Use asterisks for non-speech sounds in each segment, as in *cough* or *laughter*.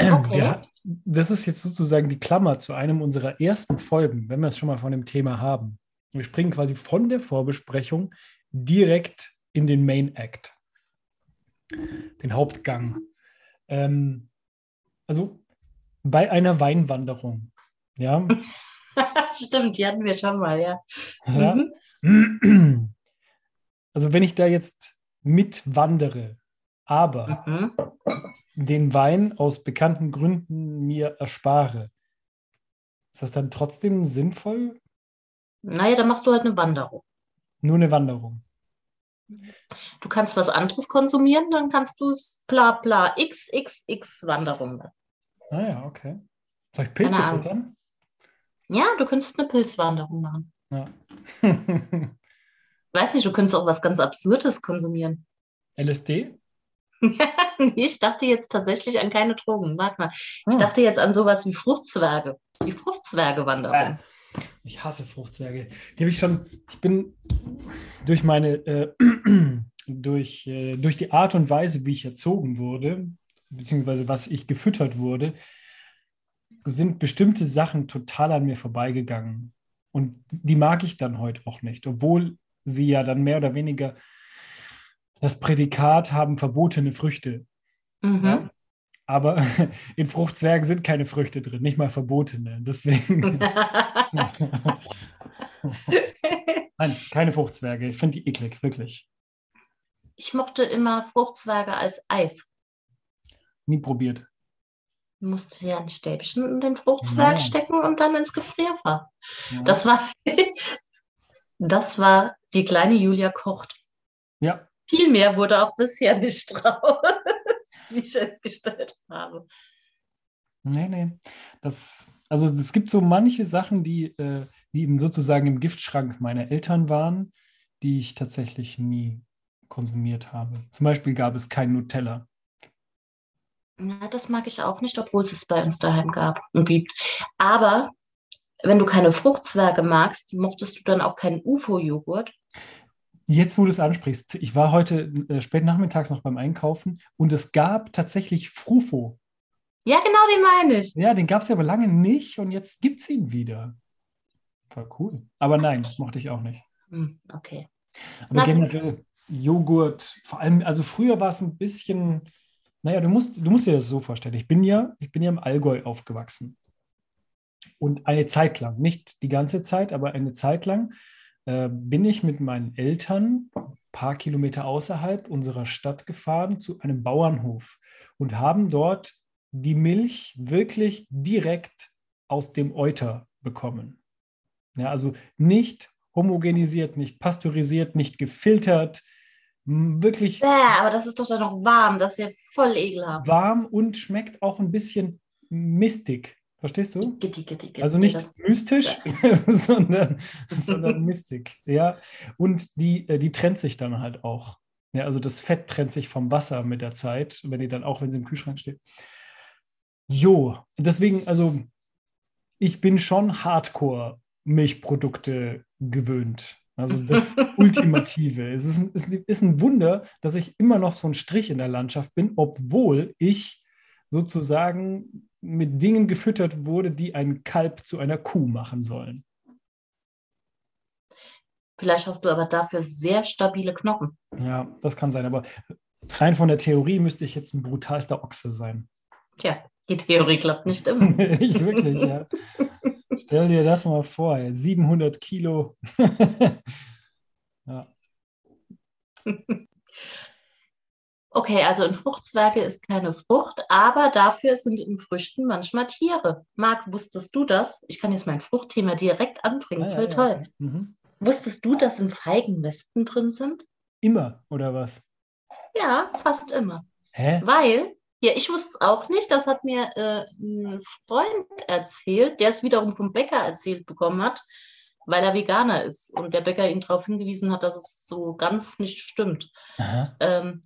Okay. Ja, das ist jetzt sozusagen die Klammer zu einem unserer ersten Folgen, wenn wir es schon mal von dem Thema haben. Wir springen quasi von der Vorbesprechung direkt in den Main Act, den Hauptgang. Ähm, also bei einer Weinwanderung, ja, *laughs* Stimmt, die hatten wir schon mal, ja. ja Mhm. also wenn ich da jetzt mitwandere, aber Mhm. Den Wein aus bekannten Gründen mir erspare, ist das dann trotzdem sinnvoll? Naja, dann machst du halt eine Wanderung. Nur eine Wanderung. Du kannst was anderes konsumieren, dann kannst du es bla bla XXX Wanderung machen. Ah ja, okay. Soll ich Pilze futtern? Ja, du könntest eine Pilzwanderung machen. Ja. *laughs* Weiß nicht, du könntest auch was ganz Absurdes konsumieren. LSD? *laughs* ich dachte jetzt tatsächlich an keine Drogen. Warte mal. Ich Hm. dachte jetzt an sowas wie Fruchtzwerge. Die Fruchtzwerge-Wanderung. Ich hasse Fruchtzwerge. Die habe ich schon, ich bin durch meine, äh, *clears throat* durch, äh, durch die Art und Weise, wie ich erzogen wurde, beziehungsweise was ich gefüttert wurde, sind bestimmte Sachen total an mir vorbeigegangen. Und die mag ich dann heute auch nicht, obwohl sie ja dann mehr oder weniger das Prädikat haben verbotene Früchte. Mhm. Ja? Aber *laughs* in Fruchtzwergen sind keine Früchte drin, nicht mal verbotene. Deswegen. *laughs* *laughs* Nein, keine Fruchtzwerge. Ich finde die eklig, wirklich. ich mochte immer Fruchtzwerge als Eis. Nie probiert. Du musst ja ein Stäbchen in den Fruchtzwerg Ja. stecken und dann ins Gefrierfach. Ja. Das war, das war die kleine Julia kocht. ja, Viel mehr wurde auch bisher nicht draus, *laughs* wie ich festgestellt habe. nee, nee. Das, also es gibt so manche Sachen, die, äh, die eben sozusagen im Giftschrank meiner Eltern waren, die ich tatsächlich nie konsumiert habe. Zum Beispiel gab es kein Nutella. Na, das mag ich auch nicht, obwohl es es bei uns daheim gab und gibt. Aber wenn du keine Fruchtzwerge magst, mochtest du dann auch keinen UFO-Joghurt? Jetzt, wo du es ansprichst, ich war heute äh, spät nachmittags noch beim Einkaufen und es gab tatsächlich Frufo. Ja, genau, den meine ich. Ja, den gab es ja aber lange nicht und jetzt gibt es ihn wieder. War cool. Aber nein, mochte ich auch nicht. Hm, okay. Aber generell Joghurt, vor allem, also früher war es ein bisschen, naja, du musst, du musst dir das so vorstellen. Ich bin ja, ich bin ja im Allgäu aufgewachsen. Und eine Zeit lang, nicht die ganze Zeit, aber eine Zeit lang äh, bin ich mit meinen Eltern ein paar Kilometer außerhalb unserer Stadt gefahren zu einem Bauernhof und haben dort die Milch wirklich direkt aus dem Euter bekommen. Ja, also nicht homogenisiert, nicht pasteurisiert, nicht gefiltert, wirklich Ja, aber das ist doch dann noch warm. Das ist ja voll ekelhaft. warm und schmeckt auch ein bisschen mistig. Verstehst du? Also nicht das- mystisch, *laughs* sondern, sondern Mystik. Ja. Und die, äh, die trennt sich dann halt auch. Ja, also das Fett trennt sich vom Wasser mit der Zeit, wenn die dann auch, wenn sie im Kühlschrank steht. Jo, deswegen, also ich bin schon Hardcore-Milchprodukte gewöhnt. Also das *laughs* Ultimative. Es ist, es ist ein Wunder, dass ich immer noch so ein Strich in der Landschaft bin, obwohl ich sozusagen mit Dingen gefüttert wurde, die ein Kalb zu einer Kuh machen sollen. Vielleicht hast du aber dafür sehr stabile Knochen. Ja, das kann sein, aber rein von der Theorie müsste ich jetzt ein brutalster Ochse sein. Tja, die Theorie klappt nicht immer. *laughs* ich wirklich, ja. Stell dir das mal vor, ey, 700 Kilo. *laughs* ja. *laughs* Okay, also in Fruchtzwerge ist keine Frucht, aber dafür sind in Früchten manchmal Tiere. Marc, wusstest du das? Ich kann jetzt mein Fruchtthema direkt anbringen. Ah, ja, Voll ja, toll. okay. Mhm. Wusstest du, dass in Feigen Wespen drin sind? Immer, oder was? Ja, fast immer. Hä? Weil, ja, ich wusste es auch nicht, das hat mir äh, ein Freund erzählt, der es wiederum vom Bäcker erzählt bekommen hat, weil er Veganer ist und der Bäcker ihn darauf hingewiesen hat, dass es so ganz nicht stimmt. Aha. Ähm,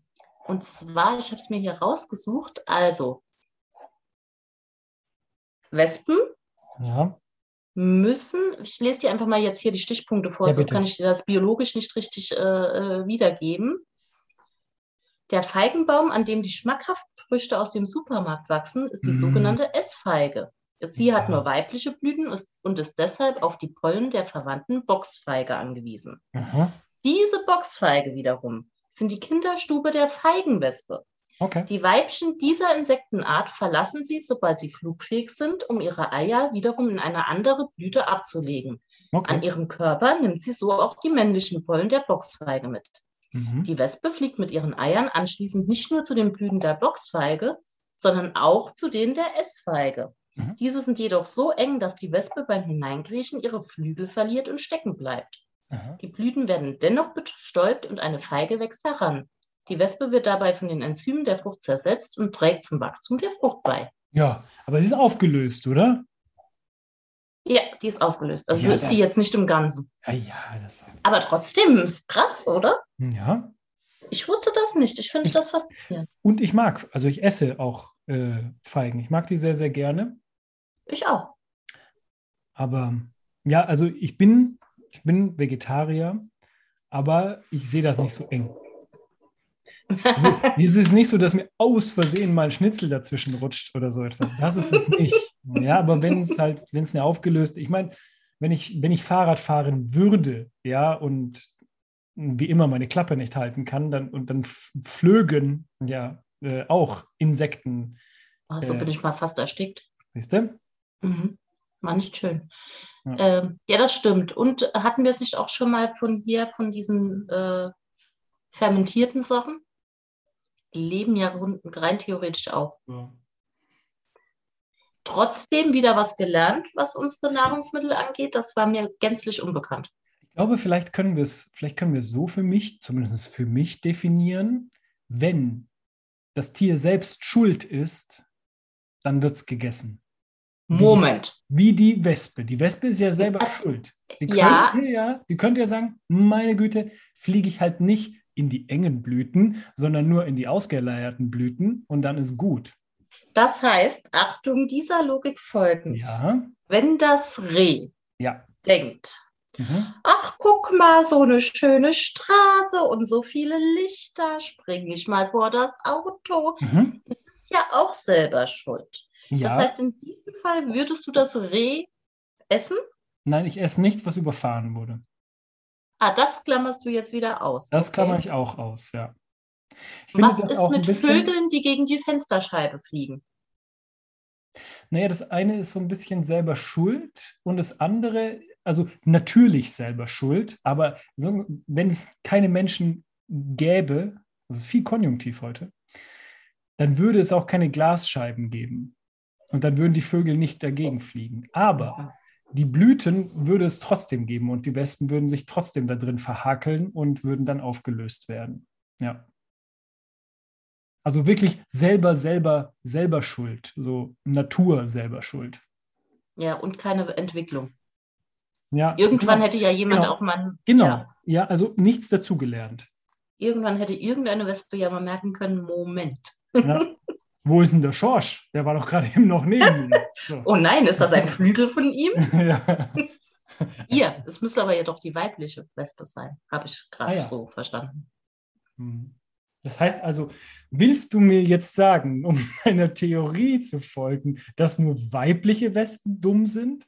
und zwar, ich habe es mir hier rausgesucht, also Wespen Ja. müssen, ich lese dir einfach mal jetzt hier die Stichpunkte vor, Ja, sonst kann ich dir das biologisch nicht richtig äh, äh, wiedergeben. Der Feigenbaum, an dem die schmackhaft Früchte aus dem Supermarkt wachsen, ist die Mm. sogenannte Essfeige. Sie hat nur weibliche Blüten und ist deshalb auf die Pollen der verwandten Boxfeige angewiesen. Aha. Diese Boxfeige wiederum sind die Kinderstube der Feigenwespe. Okay. Die Weibchen dieser Insektenart verlassen sie, sobald sie flugfähig sind, um ihre Eier wiederum in eine andere Blüte abzulegen. An okay. ihrem Körper nimmt sie so auch die männlichen Pollen der Boxfeige mit. Mhm. Die Wespe fliegt mit ihren Eiern anschließend nicht nur zu den Blüten der Boxfeige, sondern auch zu denen der Essfeige. Mhm. Diese sind jedoch so eng, dass die Wespe beim Hineinkriechen ihre Flügel verliert und stecken bleibt. Aha. Die Blüten werden dennoch bestäubt und eine Feige wächst heran. Die Wespe wird dabei von den Enzymen der Frucht zersetzt und trägt zum Wachstum der Frucht bei. Ja, aber sie ist aufgelöst, oder? Ja, die ist aufgelöst. Also Ja, ist die jetzt nicht im Ganzen. Ja, ja, das. Aber trotzdem ist krass, oder? Ja. Ich wusste das nicht. Ich finde das faszinierend. Und ich mag, also ich esse auch äh, Feigen. Ich mag die sehr, sehr gerne. Ich auch. Aber ja, also ich bin, ich bin Vegetarier, aber ich sehe das nicht so eng. Also, *laughs* es ist nicht so, dass mir aus Versehen mal ein Schnitzel dazwischen rutscht oder so etwas. Das ist es nicht. Ja, aber wenn es halt, wenn es eine aufgelöst, ich meine, wenn ich, wenn ich Fahrrad fahren würde, ja, und wie immer meine Klappe nicht halten kann, dann und dann flögen ja äh, auch Insekten, Oh, so Äh. bin ich mal fast erstickt. weißt du? Mhm. War nicht schön. Ja. Ähm, ja, das stimmt. Und hatten wir es nicht auch schon mal von hier, von diesen äh, fermentierten Sachen? Die leben ja rein theoretisch auch. Trotzdem wieder was gelernt, was unsere Nahrungsmittel angeht. Das war mir gänzlich unbekannt. Ich glaube, vielleicht können wir es, vielleicht können wir es so für mich, zumindest für mich definieren, wenn das Tier selbst schuld ist, dann wird es gegessen. Moment. Wie die Wespe. Die Wespe ist ja selber Ach, schuld. Die ja. könnte ja, die könnte ja sagen, meine Güte, fliege ich halt nicht in die engen Blüten, sondern nur in die ausgeleierten Blüten und dann ist gut. Das heißt, Achtung, dieser Logik folgend. Ja, Wenn das Reh ja. denkt, Mhm. ach, guck mal, so eine schöne Straße und so viele Lichter, springe ich mal vor das Auto, Mhm. ist ja auch selber schuld. Ja, Das heißt, in diesem Fall würdest du das Reh essen? nein, ich esse nichts, was überfahren wurde. Ah, das klammerst du jetzt wieder aus. Das okay. klammer ich auch aus, ja. Ich finde Was ist mit Vögeln, die gegen die Fensterscheibe fliegen? Naja, das eine ist so ein bisschen selber schuld und das andere, also natürlich selber schuld, aber so, wenn es keine Menschen gäbe, ist viel Konjunktiv heute, dann würde es auch keine Glasscheiben geben. Und dann würden die Vögel nicht dagegen fliegen. Aber die Blüten würde es trotzdem geben und die Wespen würden sich trotzdem da drin verhakeln und würden dann aufgelöst werden. Ja. Also wirklich selber, selber, selber schuld. So Natur selber schuld. Ja, und keine Entwicklung. Ja, Irgendwann genau. hätte ja jemand Genau. auch mal. Genau. Ja, Ja, also nichts dazugelernt. irgendwann hätte irgendeine Wespe ja mal merken können: Moment. Ja. *laughs* Wo ist denn der Schorsch? Der war doch gerade *laughs* eben noch neben mir. So. Oh nein, ist das ein Flügel von ihm? *laughs* ja. Ihr, es müsste aber ja doch die weibliche Wespe sein. Habe ich gerade Ah, ja. so verstanden. Hm. Das heißt also, willst du mir jetzt sagen, *laughs* um deiner Theorie zu folgen, dass nur weibliche Wespen dumm sind?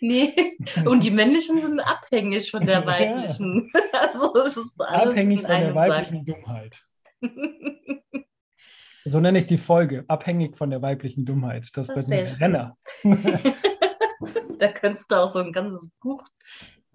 nee, und die männlichen sind abhängig von der Ja. weiblichen. Also es ist alles Abhängig von der weiblichen Dummheit. So nenne ich die Folge. Abhängig von der weiblichen Dummheit. Das, Das wird ein Renner. *laughs* da könntest du auch so ein ganzes Buch,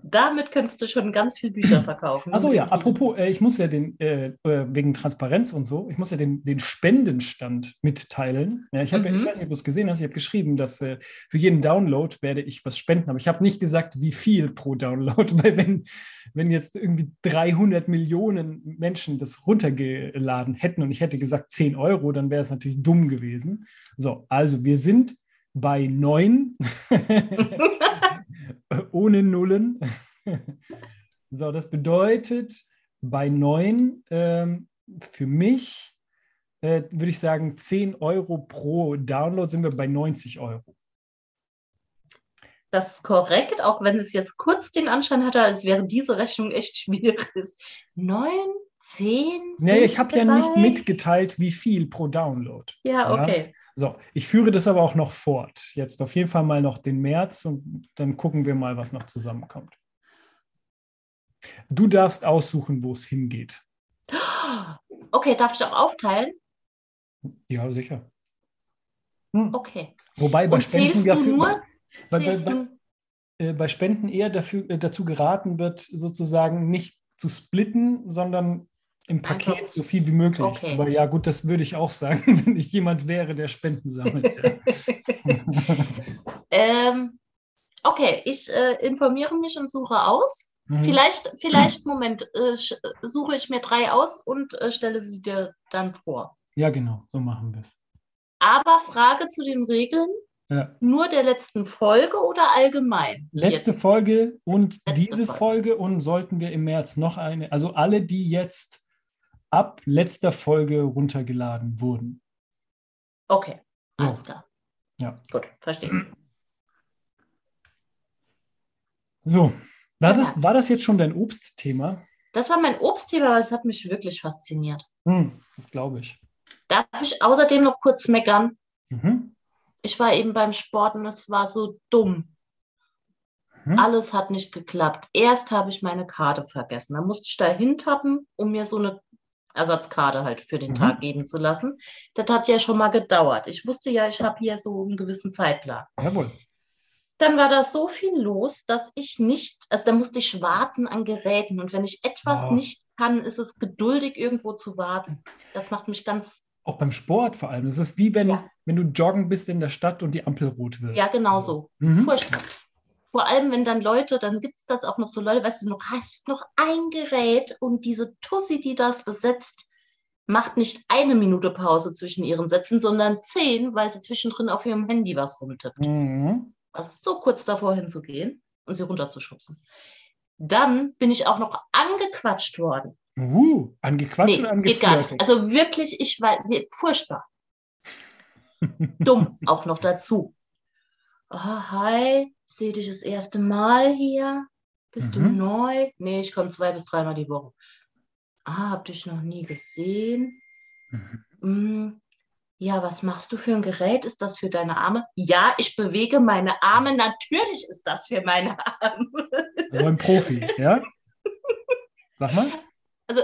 damit könntest du schon ganz viele Bücher verkaufen. Achso, ja, apropos, äh, ich muss ja den, äh, äh, wegen Transparenz und so, ich muss ja den, den Spendenstand mitteilen. Ja, ich, hab, ja- ich Mhm. weiß nicht, ob du es gesehen hast, ich habe geschrieben, dass äh, für jeden Download werde ich was spenden, aber ich habe nicht gesagt, wie viel pro Download, *laughs* weil wenn, wenn jetzt irgendwie 300 Millionen Menschen das runtergeladen hätten und ich hätte gesagt 10 Euro, dann wäre es natürlich dumm gewesen. So, also wir sind bei neun. *laughs* ohne Nullen. So, das bedeutet, bei neun ähm, für mich äh, würde ich sagen, 10 Euro pro Download sind wir bei 90 Euro. Das ist korrekt, auch wenn es jetzt kurz den Anschein hatte, als wäre diese Rechnung echt schwierig. *laughs* 9, zehn? Nee, ich habe ja nicht mitgeteilt, wie viel pro Download. Ja, okay. So, ich führe das aber auch noch fort. Jetzt auf jeden Fall mal noch den März und dann gucken wir mal, was noch zusammenkommt. Du darfst aussuchen, wo es hingeht. Okay, darf ich auch aufteilen? Ja, sicher. Hm. Okay. Wobei bei Und Spenden dafür, nur, bei- bei- bei- äh, bei Spenden eher dafür, äh, dazu geraten wird, sozusagen nicht zu splitten, sondern im Paket Einfach- so viel wie möglich. Okay. Aber ja, gut, das würde ich auch sagen, *laughs* wenn ich jemand wäre, der Spenden sammelt. Ja. *laughs* ähm, okay, ich äh, informiere mich und suche aus. Mhm. Vielleicht, vielleicht, Moment, äh, suche ich mir drei aus und äh, stelle sie dir dann vor. Ja, genau, so machen wir es. Aber Frage zu den Regeln, Ja. nur der letzten Folge oder allgemein? Letzte Jetzt. Folge und Letzte diese Folge. Folge und sollten wir im März noch eine, also alle, die jetzt ab letzter Folge runtergeladen wurden. Okay, alles klar. Ja. Gut, verstehe. So, war, das, war das jetzt schon dein Obstthema? Das war mein Obstthema, aber es hat mich wirklich fasziniert. Hm, das glaube ich. Darf ich außerdem noch kurz meckern? Mhm. Ich war eben beim Sport und es war so dumm. Mhm. Alles hat nicht geklappt. Erst habe ich meine Karte vergessen. Da musste ich da hintappen, um mir so eine Ersatzkarte halt für den Mhm. Tag geben zu lassen. Das hat ja schon mal gedauert. Ich wusste ja, ich habe hier so einen gewissen Zeitplan. Jawohl. Dann war da so viel los, dass ich nicht, also da musste ich warten an Geräten. Und wenn ich etwas Oh. nicht kann, ist es geduldig, irgendwo zu warten. Das macht mich ganz, Auch beim Sport vor allem. Es ist wie wenn, Ja. wenn du joggen bist in der Stadt und die Ampel rot wird. ja, genau so. Mhm. Furchtbar. Vor allem, wenn dann Leute, dann gibt es das auch noch so Leute, weißt du, noch hast noch ein Gerät und diese Tussi, die das besetzt, macht nicht eine Minute Pause zwischen ihren Sätzen, sondern zehn, weil sie zwischendrin auf ihrem Handy was rumtippt. Mhm. Was ist so kurz davor hinzugehen und sie runterzuschubsen. Dann bin ich auch noch angequatscht worden. Uh, angequatscht Nee, oder geht gar nicht. Also wirklich, ich war nee, furchtbar. Dumm *laughs* auch noch dazu. Oh, hi, sehe dich das erste Mal hier. Bist du Mhm. neu? Nee, ich komme zwei bis dreimal die Woche. Ah, hab dich noch nie gesehen. Mhm. Hm, Ja, was machst du für ein Gerät? Ist das für deine Arme? Ja, ich bewege meine Arme. Natürlich ist das für meine Arme. Also ein Profi, ja? Sag mal. Also,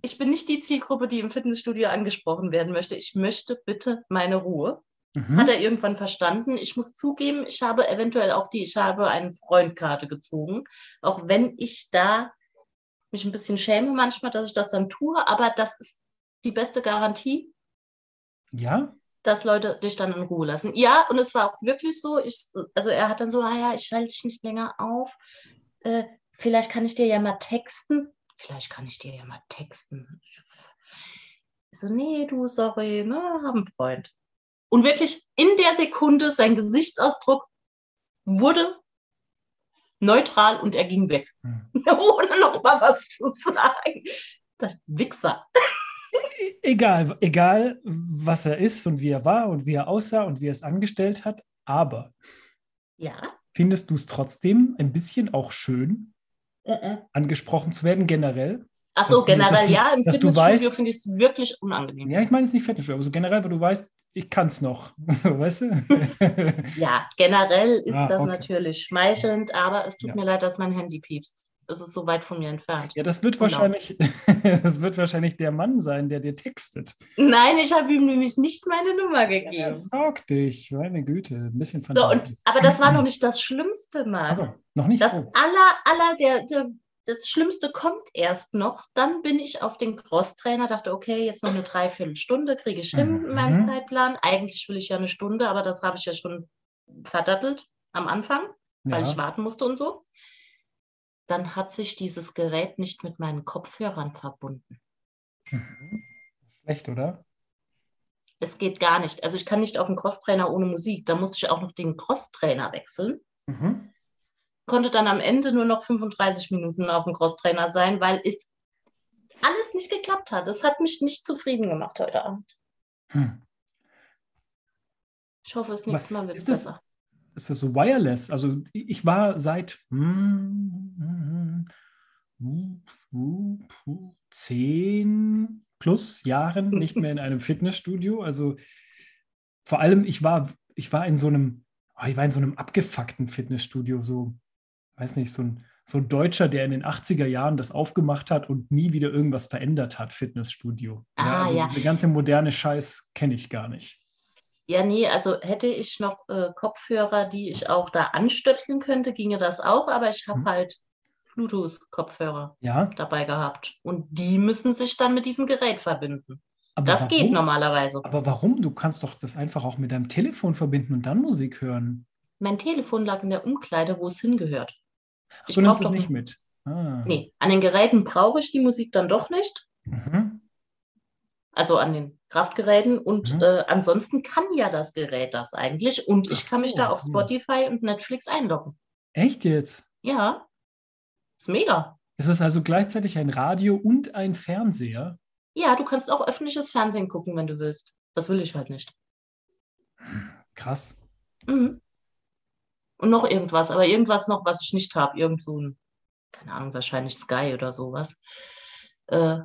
ich bin nicht die Zielgruppe, die im Fitnessstudio angesprochen werden möchte. Ich möchte bitte meine Ruhe. Mhm. Hat er irgendwann verstanden. Ich muss zugeben, ich habe eventuell auch die, ich habe eine Freundkarte gezogen, auch wenn ich da mich ein bisschen schäme manchmal, dass ich das dann tue, aber das ist die beste Garantie, Ja? dass Leute dich dann in Ruhe lassen. Ja, und es war auch wirklich so, ich, also er hat dann so, ah ja, ich schalte dich nicht länger auf. Äh, vielleicht kann ich dir ja mal texten. Vielleicht kann ich dir ja mal texten. Ich so, nee, du, sorry, ne, hab einen Freund. Und wirklich in der Sekunde, sein Gesichtsausdruck wurde neutral und er ging weg. Hm. *laughs* Ohne noch mal was zu sagen. Das Wichser. Egal, egal, was er ist und wie er war und wie er aussah und wie er es angestellt hat, aber Ja. findest du es trotzdem ein bisschen auch schön, Äh, äh. angesprochen zu werden, generell? Ach so, generell du- ja. Im Fitnessstudio weißt- finde ich es wirklich unangenehm. Ja, ich meine jetzt nicht Fitnessstudio, aber so generell, weil du weißt, ich kann es noch. *laughs* So, weißt du? Ja, generell ist Ah, das okay. natürlich schmeichelnd, aber es tut Ja. mir leid, dass mein Handy piepst. Es ist so weit von mir entfernt. ja, das wird Genau. wahrscheinlich, *laughs* das wird wahrscheinlich der Mann sein, der dir textet. Nein, ich habe ihm nämlich nicht meine Nummer Er gegeben. sorg dich, meine Güte, ein bisschen So, Fantasie. und, aber das war noch nicht das Schlimmste mal. also, noch nicht. Das Oh. aller, aller, der, der, das Schlimmste kommt erst noch. Dann bin ich auf den Crosstrainer, dachte, okay, jetzt noch eine Dreiviertelstunde kriege ich hin in meinem Mhm. Zeitplan. Eigentlich will ich ja eine Stunde, aber das habe ich ja schon verdattelt am Anfang, weil ja. ich warten musste und so. Dann hat sich dieses Gerät nicht mit meinen Kopfhörern verbunden. Mhm. Schlecht, oder? Es geht gar nicht. Also ich kann nicht auf den Crosstrainer ohne Musik. Da musste ich auch noch den Crosstrainer wechseln. Mhm. Konnte dann am Ende nur noch 35 Minuten auf dem Crosstrainer sein, weil es alles nicht geklappt hat. Es hat mich nicht zufrieden gemacht heute Abend. Hm. Ich hoffe, das nächste Mal wird es das- besser. Ist das so wireless? Also ich war seit uh, uh, uh, zehn plus Jahren nicht mehr in einem *laughs* Fitnessstudio. Also vor allem, ich war, ich war in so einem, oh, ich war in so einem abgefuckten Fitnessstudio, so, weiß nicht, so ein, so ein Deutscher, der in den 80er Jahren das aufgemacht hat und nie wieder irgendwas verändert hat, Fitnessstudio. Ah, ja, also ja. Diese ganze moderne Scheiß kenne ich gar nicht. Ja, nee, also hätte ich noch äh, Kopfhörer, die ich auch da anstöpseln könnte, ginge das auch, aber ich habe Mhm. halt Bluetooth-Kopfhörer Ja, dabei gehabt. Und die müssen sich dann mit diesem Gerät verbinden. aber Das warum? geht normalerweise. Aber warum? Du kannst doch das einfach auch mit deinem Telefon verbinden und dann Musik hören. Mein Telefon lag in der Umkleide, wo es hingehört. Ach, Ich du nimmst es nicht mit. Ah. Nee, an den Geräten brauche ich die Musik dann doch nicht. Mhm. Also an den Kraftgeräten. Und Mhm. äh, ansonsten kann ja das Gerät das eigentlich. Und ich Ach kann mich so, da auf. Spotify und Netflix einloggen. Echt jetzt? Ja, ist mega. Es ist also gleichzeitig ein Radio und ein Fernseher. Ja, du kannst auch öffentliches Fernsehen gucken, wenn du willst. Das will ich halt nicht. Krass. Mhm. Und noch irgendwas, aber irgendwas noch, was ich nicht habe. Irgend so ein, keine Ahnung, wahrscheinlich Sky oder sowas. Äh,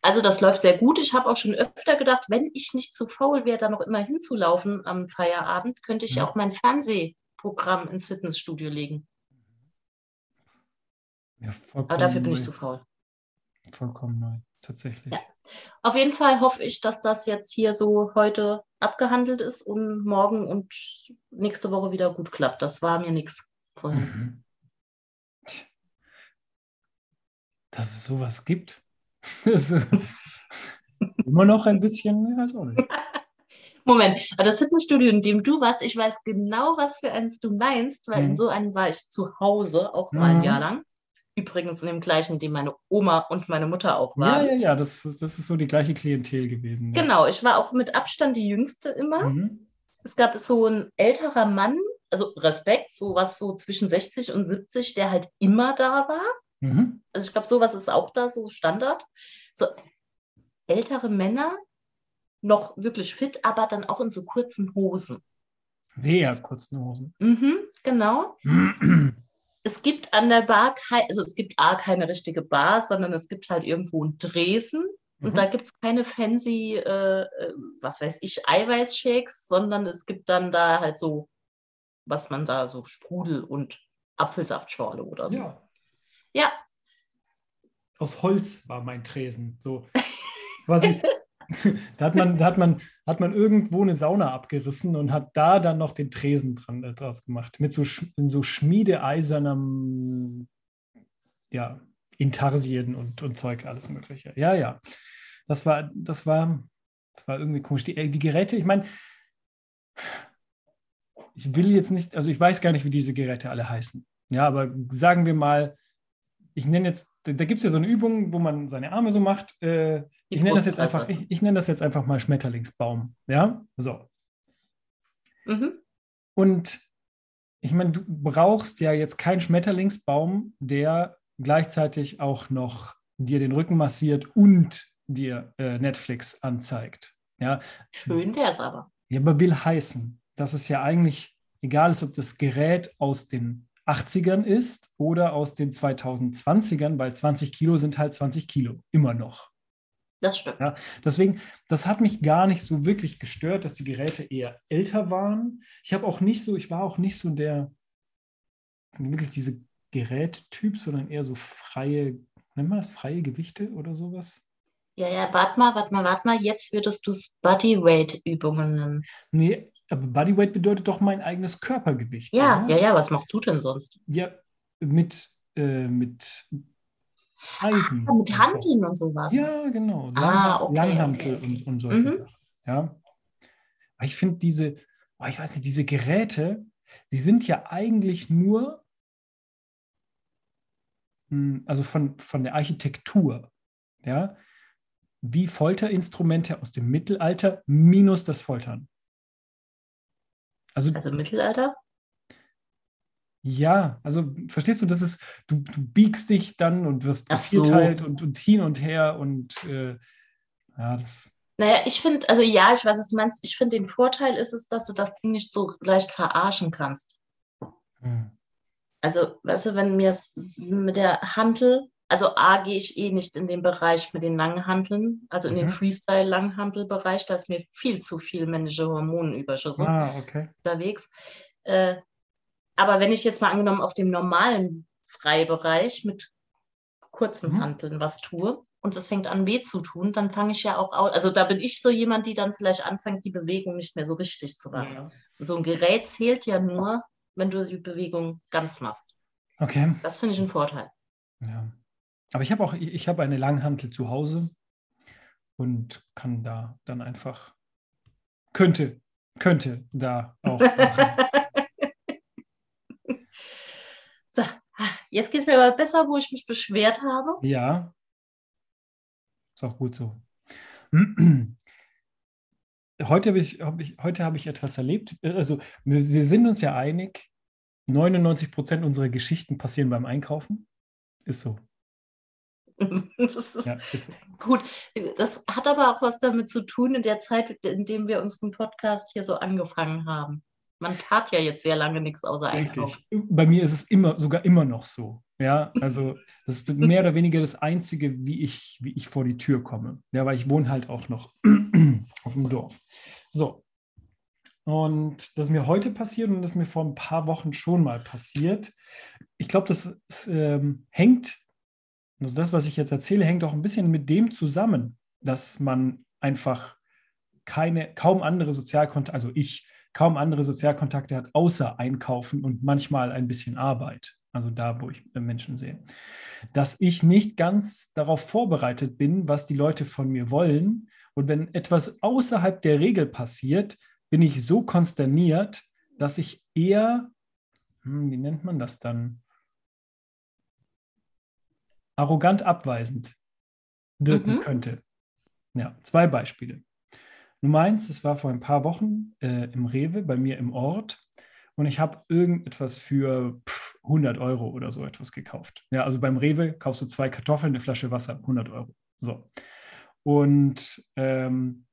also das läuft sehr gut. Ich habe auch schon öfter gedacht, wenn ich nicht zu faul wäre, da noch immer hinzulaufen am Feierabend, könnte ich Mhm. auch mein Fernsehprogramm ins Fitnessstudio legen. Ja, Aber dafür bin ich neu. zu faul. Vollkommen neu, tatsächlich. Ja. Auf jeden Fall hoffe ich, dass das jetzt hier so heute abgehandelt ist und morgen und nächste Woche wieder gut klappt. Das war mir nichts vorhin. Mhm. Dass es sowas gibt. *laughs* Immer noch ein bisschen, ich weiß auch nicht. *laughs* Moment, aber das Fitnessstudio, in dem du warst, ich weiß genau, was für eins du meinst, weil Mhm. in so einem war ich zu Hause auch mal ein Mhm. Jahr lang. Übrigens in dem gleichen, dem meine Oma und meine Mutter auch Ja, waren. ja, ja, das, ist- das ist so die gleiche Klientel gewesen. Ja. Genau, ich war auch mit Abstand die Jüngste immer. Mhm. Es gab so ein älterer Mann, also Respekt, sowas so zwischen 60 und 70, der halt immer da war. Mhm. Also ich glaube, sowas ist auch da so Standard. So ältere Männer, noch wirklich fit, aber dann auch in so kurzen Hosen. Sehr kurzen Hosen. Mhm, genau. *clears throat* Es gibt an der Bar, also es gibt A, keine richtige Bar, sondern es gibt halt irgendwo ein Dresen. Mhm. Und da gibt es keine fancy, äh, äh, was weiß ich, Eiweißshakes, sondern es gibt dann da halt so, was man da so Sprudel und Apfelsaftschorle oder so. Ja, Ja, aus Holz war mein Tresen. So quasi. *laughs* Da hat man, da hat man, hat man irgendwo eine Sauna abgerissen und hat da dann noch den Tresen dran äh, draus gemacht. Mit so, so schmiedeeisernem, ja, Intarsien und, und Zeug, alles Mögliche. Ja, ja. Das war, das war, das war irgendwie komisch. Die, äh, die Geräte, ich meine, ich will jetzt nicht, also ich weiß gar nicht, wie diese Geräte alle heißen. Ja, aber sagen wir mal, ich nenne jetzt, da, gibt es ja so eine Übung, wo man seine Arme so macht. Äh, ich nenne das jetzt einfach, ich, ich nenne das jetzt einfach mal Schmetterlingsbaum. Ja, so. mhm. Und ich meine, du brauchst ja jetzt keinen Schmetterlingsbaum, der gleichzeitig auch noch dir den Rücken massiert und dir äh, Netflix anzeigt. Ja, schön wäre es aber. ja, aber will heißen, dass es ja eigentlich egal ist, ob das Gerät aus den 80ern ist oder aus den 2020ern, weil 20 Kilo sind halt 20 Kilo, immer noch. Das stimmt. Ja. Deswegen, das hat mich gar nicht so wirklich gestört, dass die Geräte eher älter waren. Ich habe auch nicht so, ich war auch nicht so der, wirklich diese Gerättyp, sondern eher so freie, nennt man das freie Gewichte oder sowas? Ja, ja, warte mal, warte mal, warte mal. Jetzt würdest du es Bodyweight-Übungen nennen. Nee, aber Bodyweight bedeutet doch mein eigenes Körpergewicht. Ja, oder? ja, ja, was machst du denn sonst? Ja, mit, äh, mit Eisen. Ah, mit Hanteln und sowas. Ja, genau. Lang, Ah, okay, Langhantel okay. Und, und solche Mhm. Sachen. Ja. Aber ich finde diese, oh, ich weiß nicht, diese Geräte, die sind ja eigentlich nur, mh, also von, von der Architektur, ja, wie Folterinstrumente aus dem Mittelalter minus das Foltern. Also, Also Mittelalter? ja, also verstehst du, das ist, du, du biegst dich dann und wirst Ach so. und, und hin und her und äh, ja, das, Naja, ich finde, also ja, ich weiß, was du meinst. Ich finde, den Vorteil ist es, dass du das Ding nicht so leicht verarschen kannst. hm. Also, weißt du, wenn mir es mit der Handel, also A, gehe ich eh nicht in den Bereich mit den Langhanteln, also in den Mhm. Freestyle-Langhantel-Bereich, da ist mir viel zu viel männliche Hormonüberschüsse Ah, okay. unterwegs. Äh, aber wenn ich jetzt mal angenommen auf dem normalen Freibereich mit kurzen Mhm. Hanteln was tue und es fängt an weh zu tun, dann fange ich ja auch au- also da bin ich so jemand, die dann vielleicht anfängt, die Bewegung nicht mehr so richtig zu machen. Ja. Und so ein Gerät zählt ja nur, wenn du die Bewegung ganz machst. Okay. Das finde ich ein Vorteil. Ja. Aber ich habe auch, ich habe eine Langhantel zu Hause und kann da dann einfach, könnte, könnte da auch machen. *laughs* So, jetzt geht es mir aber besser, wo ich mich beschwert habe. Ja. Ist auch gut so. *clears throat* Heute habe ich, hab ich, heute habe ich etwas erlebt. Also, wir, wir sind uns ja einig, 99 Prozent unserer Geschichten passieren beim Einkaufen. Ist so. *laughs* Das ist Ja, ist so. gut. Das hat aber auch was damit zu tun in der Zeit, in dem wir unseren Podcast hier so angefangen haben. Man tat ja jetzt sehr lange nichts außer Einkaufen. Richtig. Bei mir ist es immer, sogar immer noch so. Ja, *laughs* also das ist mehr oder weniger das Einzige, wie ich, wie ich vor die Tür komme. Ja, weil ich wohne halt auch noch *clears throat* auf dem Dorf. So. Und das ist mir heute passiert und das ist mir vor ein paar Wochen schon mal passiert. Ich glaube, das ist, ähm, hängt, also das, was ich jetzt erzähle, hängt auch ein bisschen mit dem zusammen, dass man einfach keine, kaum andere Sozialkontakte, also ich kaum andere Sozialkontakte hat, außer Einkaufen und manchmal ein bisschen Arbeit. Also da, wo ich Menschen sehe. Dass ich nicht ganz darauf vorbereitet bin, was die Leute von mir wollen. Und wenn etwas außerhalb der Regel passiert, bin ich so konsterniert, dass ich eher, hm, wie nennt man das dann? Arrogant abweisend wirken Mhm. könnte. Ja, zwei Beispiele. Nummer eins, das war vor ein paar Wochen äh, im Rewe bei mir im Ort und ich habe irgendetwas für pff, 100 Euro oder so etwas gekauft. Ja, also beim Rewe kaufst du zwei Kartoffeln, eine Flasche Wasser, 100 Euro. So. Und ähm,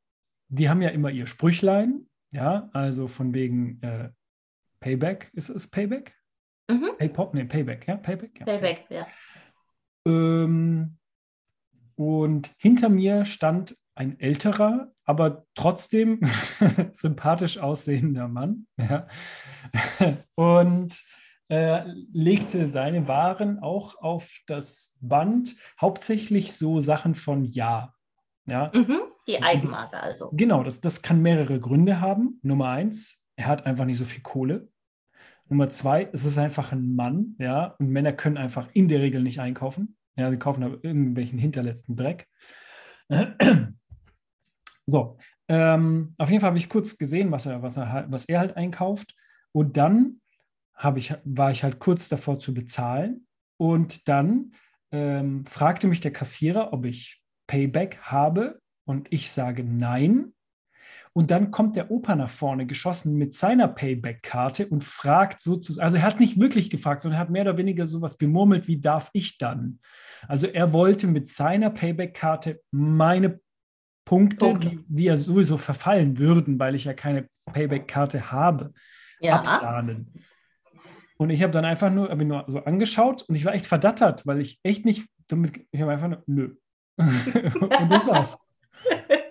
die haben ja immer ihr Sprüchlein, ja, also von wegen äh, Payback, ist es Payback? Mhm. Paypop? Nee, Payback, ja, Payback. Ja, Payback, ja. Ähm, und hinter mir stand ein älterer, aber trotzdem *laughs* sympathisch aussehender Mann. Ja. Und äh, legte seine Waren auch auf das Band, hauptsächlich so Sachen von Ja. Ja, Mhm. Die Eigenmarke also. Genau, das, das kann mehrere Gründe haben. Nummer eins, er hat einfach nicht so viel Kohle. Nummer zwei, es ist einfach ein Mann, ja, und Männer können einfach in der Regel nicht einkaufen. Ja, sie kaufen aber irgendwelchen hinterletzten Dreck. *clears throat* So, ähm, auf jeden Fall habe ich kurz gesehen, was er, was er, halt- was er halt einkauft. Und dann ich, war ich halt kurz davor zu bezahlen. Und dann ähm, fragte mich der Kassierer, ob ich Payback habe. Und ich sage nein. Und dann kommt der Opa nach vorne geschossen mit seiner Payback-Karte und fragt sozusagen, also er hat nicht wirklich gefragt, sondern er hat mehr oder weniger sowas gemurmelt, wie darf ich dann? Also er wollte mit seiner Payback-Karte meine Punkte, Punkte. Die, die ja sowieso verfallen würden, weil ich ja keine Payback-Karte habe, Ja. absahnen. Und ich habe dann einfach nur, habe nur so angeschaut und ich war echt verdattert, weil ich echt nicht damit, ich habe einfach nur, nö. *laughs* und das war's. *laughs*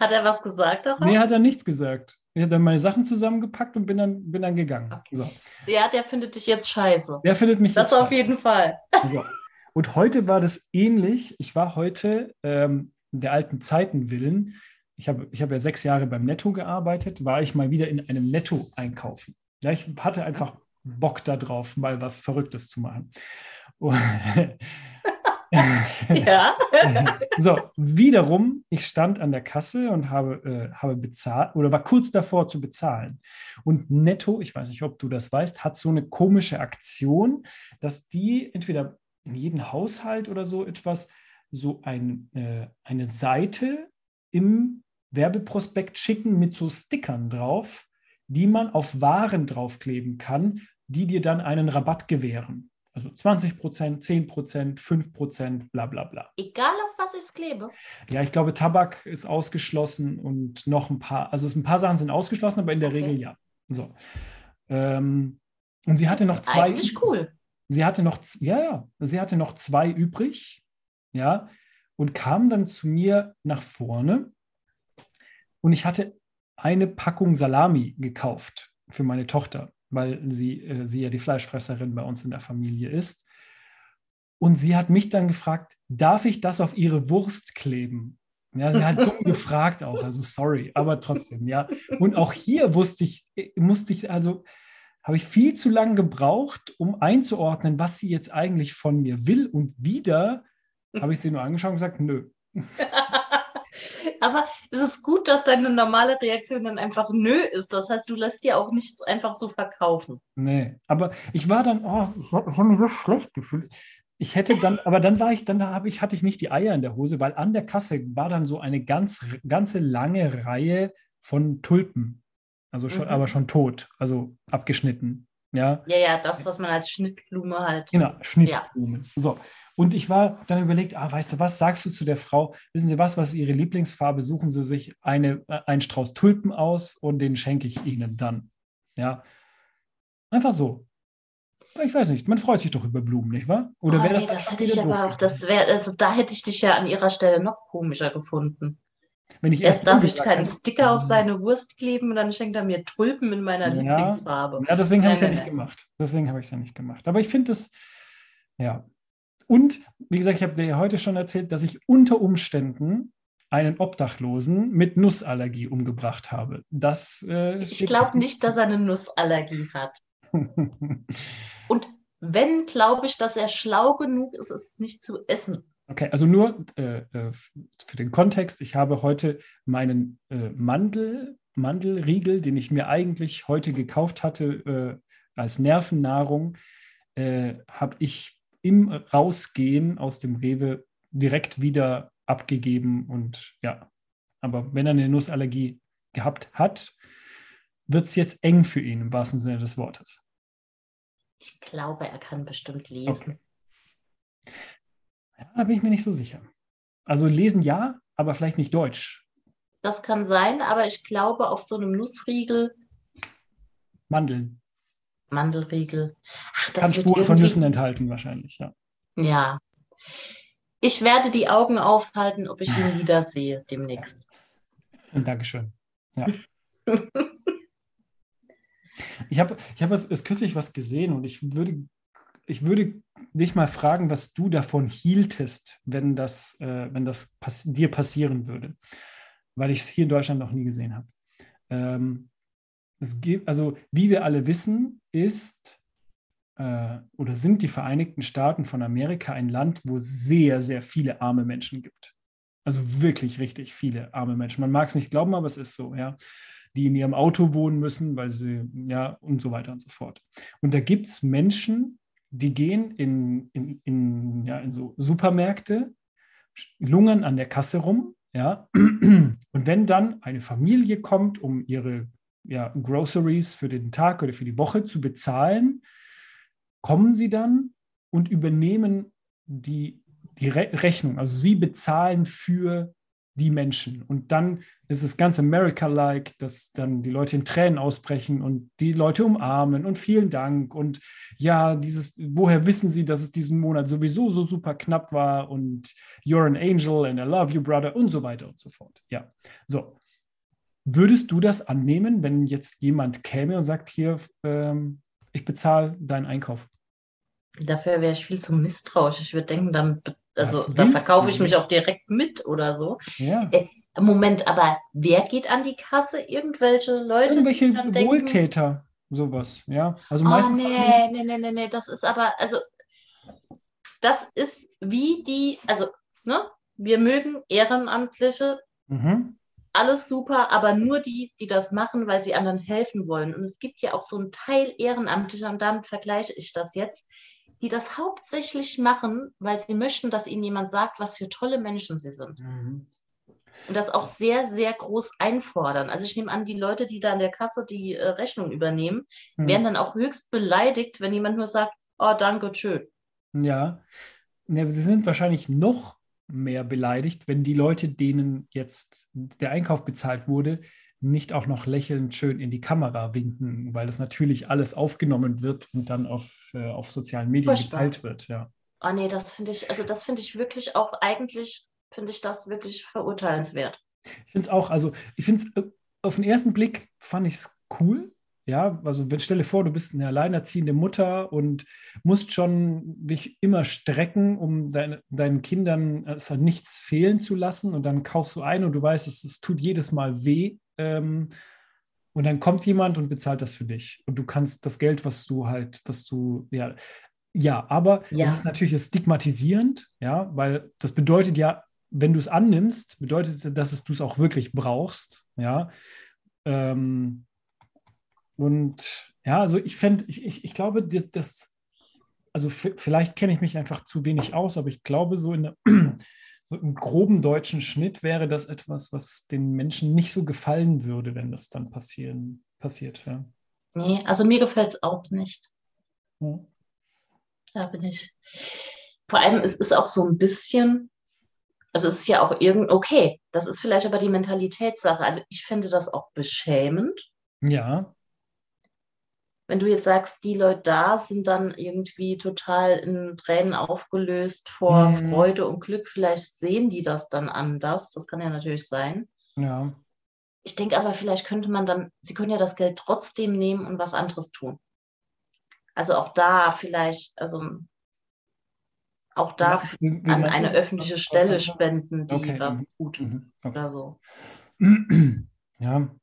Hat er was gesagt darauf? Nee, hat er nichts gesagt. Ich habe dann meine Sachen zusammengepackt und bin dann, bin dann gegangen. Okay. So. Ja, der findet dich jetzt scheiße. Wer findet mich Das jetzt auf scheiße? jeden Fall. So. Und heute war das ähnlich. Ich war heute ähm, der alten Zeiten willen. Ich habe ich hab ja sechs Jahre beim Netto gearbeitet, war ich mal wieder in einem Netto einkaufen. Ja, ich hatte einfach Bock darauf, mal was Verrücktes zu machen. Und *laughs* Ja. *laughs* so, wiederum, ich stand an der Kasse und habe, äh, habe bezahlt oder war kurz davor zu bezahlen. Und Netto, ich weiß nicht, ob du das weißt, hat so eine komische Aktion, dass die entweder in jeden Haushalt oder so etwas, so ein, äh, eine Seite im Werbeprospekt schicken mit so Stickern drauf, die man auf Waren draufkleben kann, die dir dann einen Rabatt gewähren. Also 20 Prozent, 10 Prozent, 5 Prozent, bla bla bla. Egal auf was ich klebe. Ja, ich glaube, Tabak ist ausgeschlossen und noch ein paar, also es- ein paar Sachen sind ausgeschlossen, aber in der Okay. Regel ja. So. Ähm, Und sie hatte Das noch zwei. Eigentlich cool. Sie hatte noch, ja, ja, sie hatte noch zwei übrig, ja, und kam dann zu mir nach vorne. Und ich hatte eine Packung Salami gekauft für meine Tochter, weil sie, äh, sie ja die Fleischfresserin bei uns in der Familie ist. Und sie hat mich dann gefragt, darf ich das auf ihre Wurst kleben? Ja, sie hat dumm *laughs* gefragt auch, also sorry, aber trotzdem, ja. Und auch hier wusste ich, äh, musste ich, also habe ich viel zu lange gebraucht, um einzuordnen, was sie jetzt eigentlich von mir will. Und wieder *laughs* habe ich sie nur angeschaut und gesagt, nö. *laughs* Aber es ist gut, dass deine normale Reaktion dann einfach nö ist. Das heißt, du lässt dir auch nichts einfach so verkaufen. Nee, aber ich war dann, oh, ich habe hab mich so schlecht gefühlt. Ich hätte dann, aber dann war ich, dann habe ich, hatte ich nicht die Eier in der Hose, weil an der Kasse war dann so eine ganz, ganze lange Reihe von Tulpen. Also schon, Mhm. aber schon tot, also abgeschnitten. Ja, Ja, ja, das, was man als Schnittblume halt. genau, Schnittblumen. So. Und ich war dann überlegt, ah, weißt du was, sagst du zu der Frau, wissen Sie was, was ist Ihre Lieblingsfarbe? Suchen Sie sich eine, äh, einen Strauß Tulpen aus und den schenke ich Ihnen dann. Ja. Einfach so. Ich weiß nicht, man freut sich doch über Blumen, nicht wahr? Oder oh, wäre nee, das, dann das hätte ich aber auch, das wäre, also da hätte ich dich ja an ihrer Stelle noch komischer gefunden. Wenn ich Erst darf Ja ich keinen Sticker auf hätte, seine Wurst kleben und dann schenkt er mir Tulpen in meiner Ja. Lieblingsfarbe. Ja, deswegen habe ich es ja Nein, nicht gemacht. Deswegen habe ich es ja nicht gemacht. Aber ich finde es, ja. Und wie gesagt, ich habe dir ja heute schon erzählt, dass ich unter Umständen einen Obdachlosen mit Nussallergie umgebracht habe. Das äh, Ich glaube nicht, dass er eine Nussallergie hat. *laughs* Und wenn, glaube ich, dass er schlau genug ist, es nicht zu essen. Okay, also nur äh, äh, für den Kontext, ich habe heute meinen äh, Mandel, Mandelriegel, den ich mir eigentlich heute gekauft hatte äh, als Nervennahrung, äh, habe ich im Rausgehen aus dem Rewe direkt wieder abgegeben und ja, aber wenn er eine Nussallergie gehabt hat, wird es jetzt eng für ihn im wahrsten Sinne des Wortes. Ich glaube, er kann bestimmt lesen. Okay. Ja, da bin ich mir nicht so sicher. Also lesen ja, aber vielleicht nicht Deutsch. Das kann sein, aber ich glaube, auf so einem Nussriegel, Mandeln. Mandelriegel, ach, das Kann Spuren von Nüssen enthalten, wahrscheinlich, ja. Ja. Ich werde die Augen aufhalten, ob ich ihn *laughs* wiedersehe demnächst. Dankeschön. Ja. *laughs* Ich habe ich hab erst, erst kürzlich was gesehen und ich würde, ich würde dich mal fragen, was du davon hieltest, wenn das, äh, wenn das pass dir passieren würde, weil ich es hier in Deutschland noch nie gesehen habe. Ähm, es gibt, also wie wir alle wissen, ist äh, oder sind die Vereinigten Staaten von Amerika ein Land, wo es sehr, sehr viele arme Menschen gibt. Also wirklich richtig viele arme Menschen. Man mag es nicht glauben, aber es ist so, ja. Die in ihrem Auto wohnen müssen, weil sie, ja, und so weiter und so fort. Und da gibt es Menschen, die gehen in, in, in, ja, in so Supermärkte, lungern an der Kasse rum, ja. *clears throat* Und wenn dann eine Familie kommt, um ihre ja, Groceries für den Tag oder für die Woche zu bezahlen, kommen sie dann und übernehmen die, die Re Rechnung. Also sie bezahlen für die Menschen. Und dann ist es ganz America-like, dass dann die Leute in Tränen ausbrechen und die Leute umarmen und vielen Dank. Und ja, dieses, woher wissen sie, dass es diesen Monat sowieso so super knapp war und you're an angel and I love you, brother und so weiter und so fort. Ja, so. Würdest du das annehmen, wenn jetzt jemand käme und sagt, hier, ähm, ich bezahle deinen Einkauf? Dafür wäre ich viel zu misstrauisch. Ich würde denken, dann, also Was da willst verkaufe ich mich auch direkt mit oder so. Ja. Moment, aber wer geht an die Kasse? Irgendwelche Leute, Irgendwelche dann denken, Wohltäter, sowas, ja. Also oh meistens. nee, nee, nee, nee, nee, das ist aber, also das ist wie die, also, ne, wir mögen Ehrenamtliche, Mhm. Alles super, aber nur die, die das machen, weil sie anderen helfen wollen. Und es gibt ja auch so einen Teil Ehrenamtlicher, und damit vergleiche ich das jetzt, die das hauptsächlich machen, weil sie möchten, dass ihnen jemand sagt, was für tolle Menschen sie sind. Mhm. Und das auch sehr, sehr groß einfordern. Also ich nehme an, die Leute, die da an der Kasse die äh, Rechnung übernehmen, Mhm. werden dann auch höchst beleidigt, wenn jemand nur sagt, oh, danke, schön. Ja. ja, sie sind wahrscheinlich noch mehr beleidigt, wenn die Leute, denen jetzt der Einkauf bezahlt wurde, nicht auch noch lächelnd schön in die Kamera winken, weil das natürlich alles aufgenommen wird und dann auf, äh, auf sozialen Medien Furchtbar. geteilt wird, ja. Oh nee, das finde ich, also das finde ich wirklich auch eigentlich, finde ich das wirklich verurteilenswert. Ich finde es auch, also ich finde es auf den ersten Blick fand ich es cool. Ja, also wenn- stell dir vor, du bist eine alleinerziehende Mutter und musst schon dich immer strecken, um deine, deinen Kindern es an nichts fehlen zu lassen. Und dann kaufst du ein und du weißt, es, es tut jedes Mal weh. Ähm, und dann kommt jemand und bezahlt das für dich. Und du kannst das Geld, was du halt, was du, ja, ja, aber Ja. es ist natürlich stigmatisierend, ja, weil das bedeutet ja, wenn du es annimmst, bedeutet es, dass du es auch wirklich brauchst, ja. Ähm, und ja, also ich fände, ich, ich, ich glaube, das, also vielleicht kenne ich mich einfach zu wenig aus, aber ich glaube, so, in, *clears throat* so im groben deutschen Schnitt wäre das etwas, was den Menschen nicht so gefallen würde, wenn das dann passieren, passiert. Ja. Nee, also mir gefällt es auch nicht. Ja. Da bin ich. Vor allem, es ist auch so ein bisschen, also es ist ja auch irgend, okay, das ist vielleicht aber die Mentalitätssache. Also ich finde das auch beschämend, ja, wenn du jetzt sagst, die Leute da sind dann irgendwie total in Tränen aufgelöst vor Mhm. Freude und Glück. Vielleicht sehen die das dann anders. Das kann ja natürlich sein. ja. Ich denke aber, vielleicht könnte man dann, sie können ja das Geld trotzdem nehmen und was anderes tun. Also auch da vielleicht, also auch da wie an eine öffentliche Stelle spenden, die Okay, was mhm. gut Mhm, okay. oder so. *clears throat* Ja,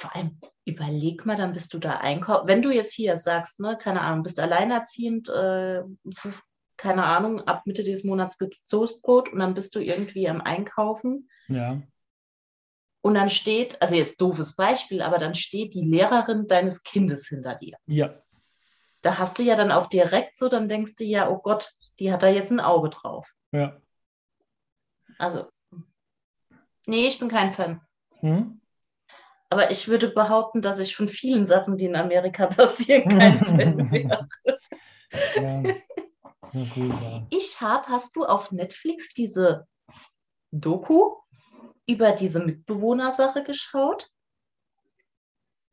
Vor allem überleg mal, dann bist du da einkaufen. Wenn du jetzt hier sagst, ne, keine Ahnung, bist alleinerziehend, äh, keine Ahnung, ab Mitte des Monats gibt es Toastbrot und dann bist du irgendwie am Einkaufen ja, und dann steht, also jetzt doofes Beispiel, aber dann steht die Lehrerin deines Kindes hinter dir. ja, Da hast du ja dann auch direkt so, dann denkst du ja, oh Gott, die hat da jetzt ein Auge drauf. ja. Also, nee, ich bin kein Fan. Hm? Aber ich würde behaupten, dass ich von vielen Sachen, die in Amerika *laughs* passieren, kein *laughs* Fan wäre. Ja. Ich habe, hast du auf Netflix diese Doku über diese Mitbewohnersache geschaut?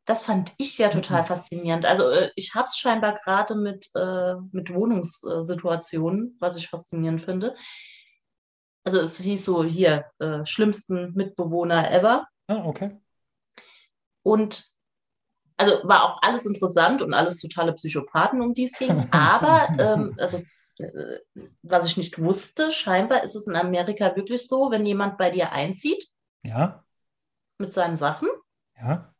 Das fand ich ja total Mhm. faszinierend. Also äh, ich habe es scheinbar gerade mit, äh, mit Wohnungssituationen, was ich faszinierend finde. Also es hieß so hier, äh, schlimmsten Mitbewohner ever. Ah, okay. Und also war auch alles interessant und alles totale Psychopathen, um die es ging. *laughs* Aber ähm, also, äh, was ich nicht wusste, scheinbar ist es in Amerika wirklich so, wenn jemand bei dir einzieht Ja, mit seinen Sachen, ja.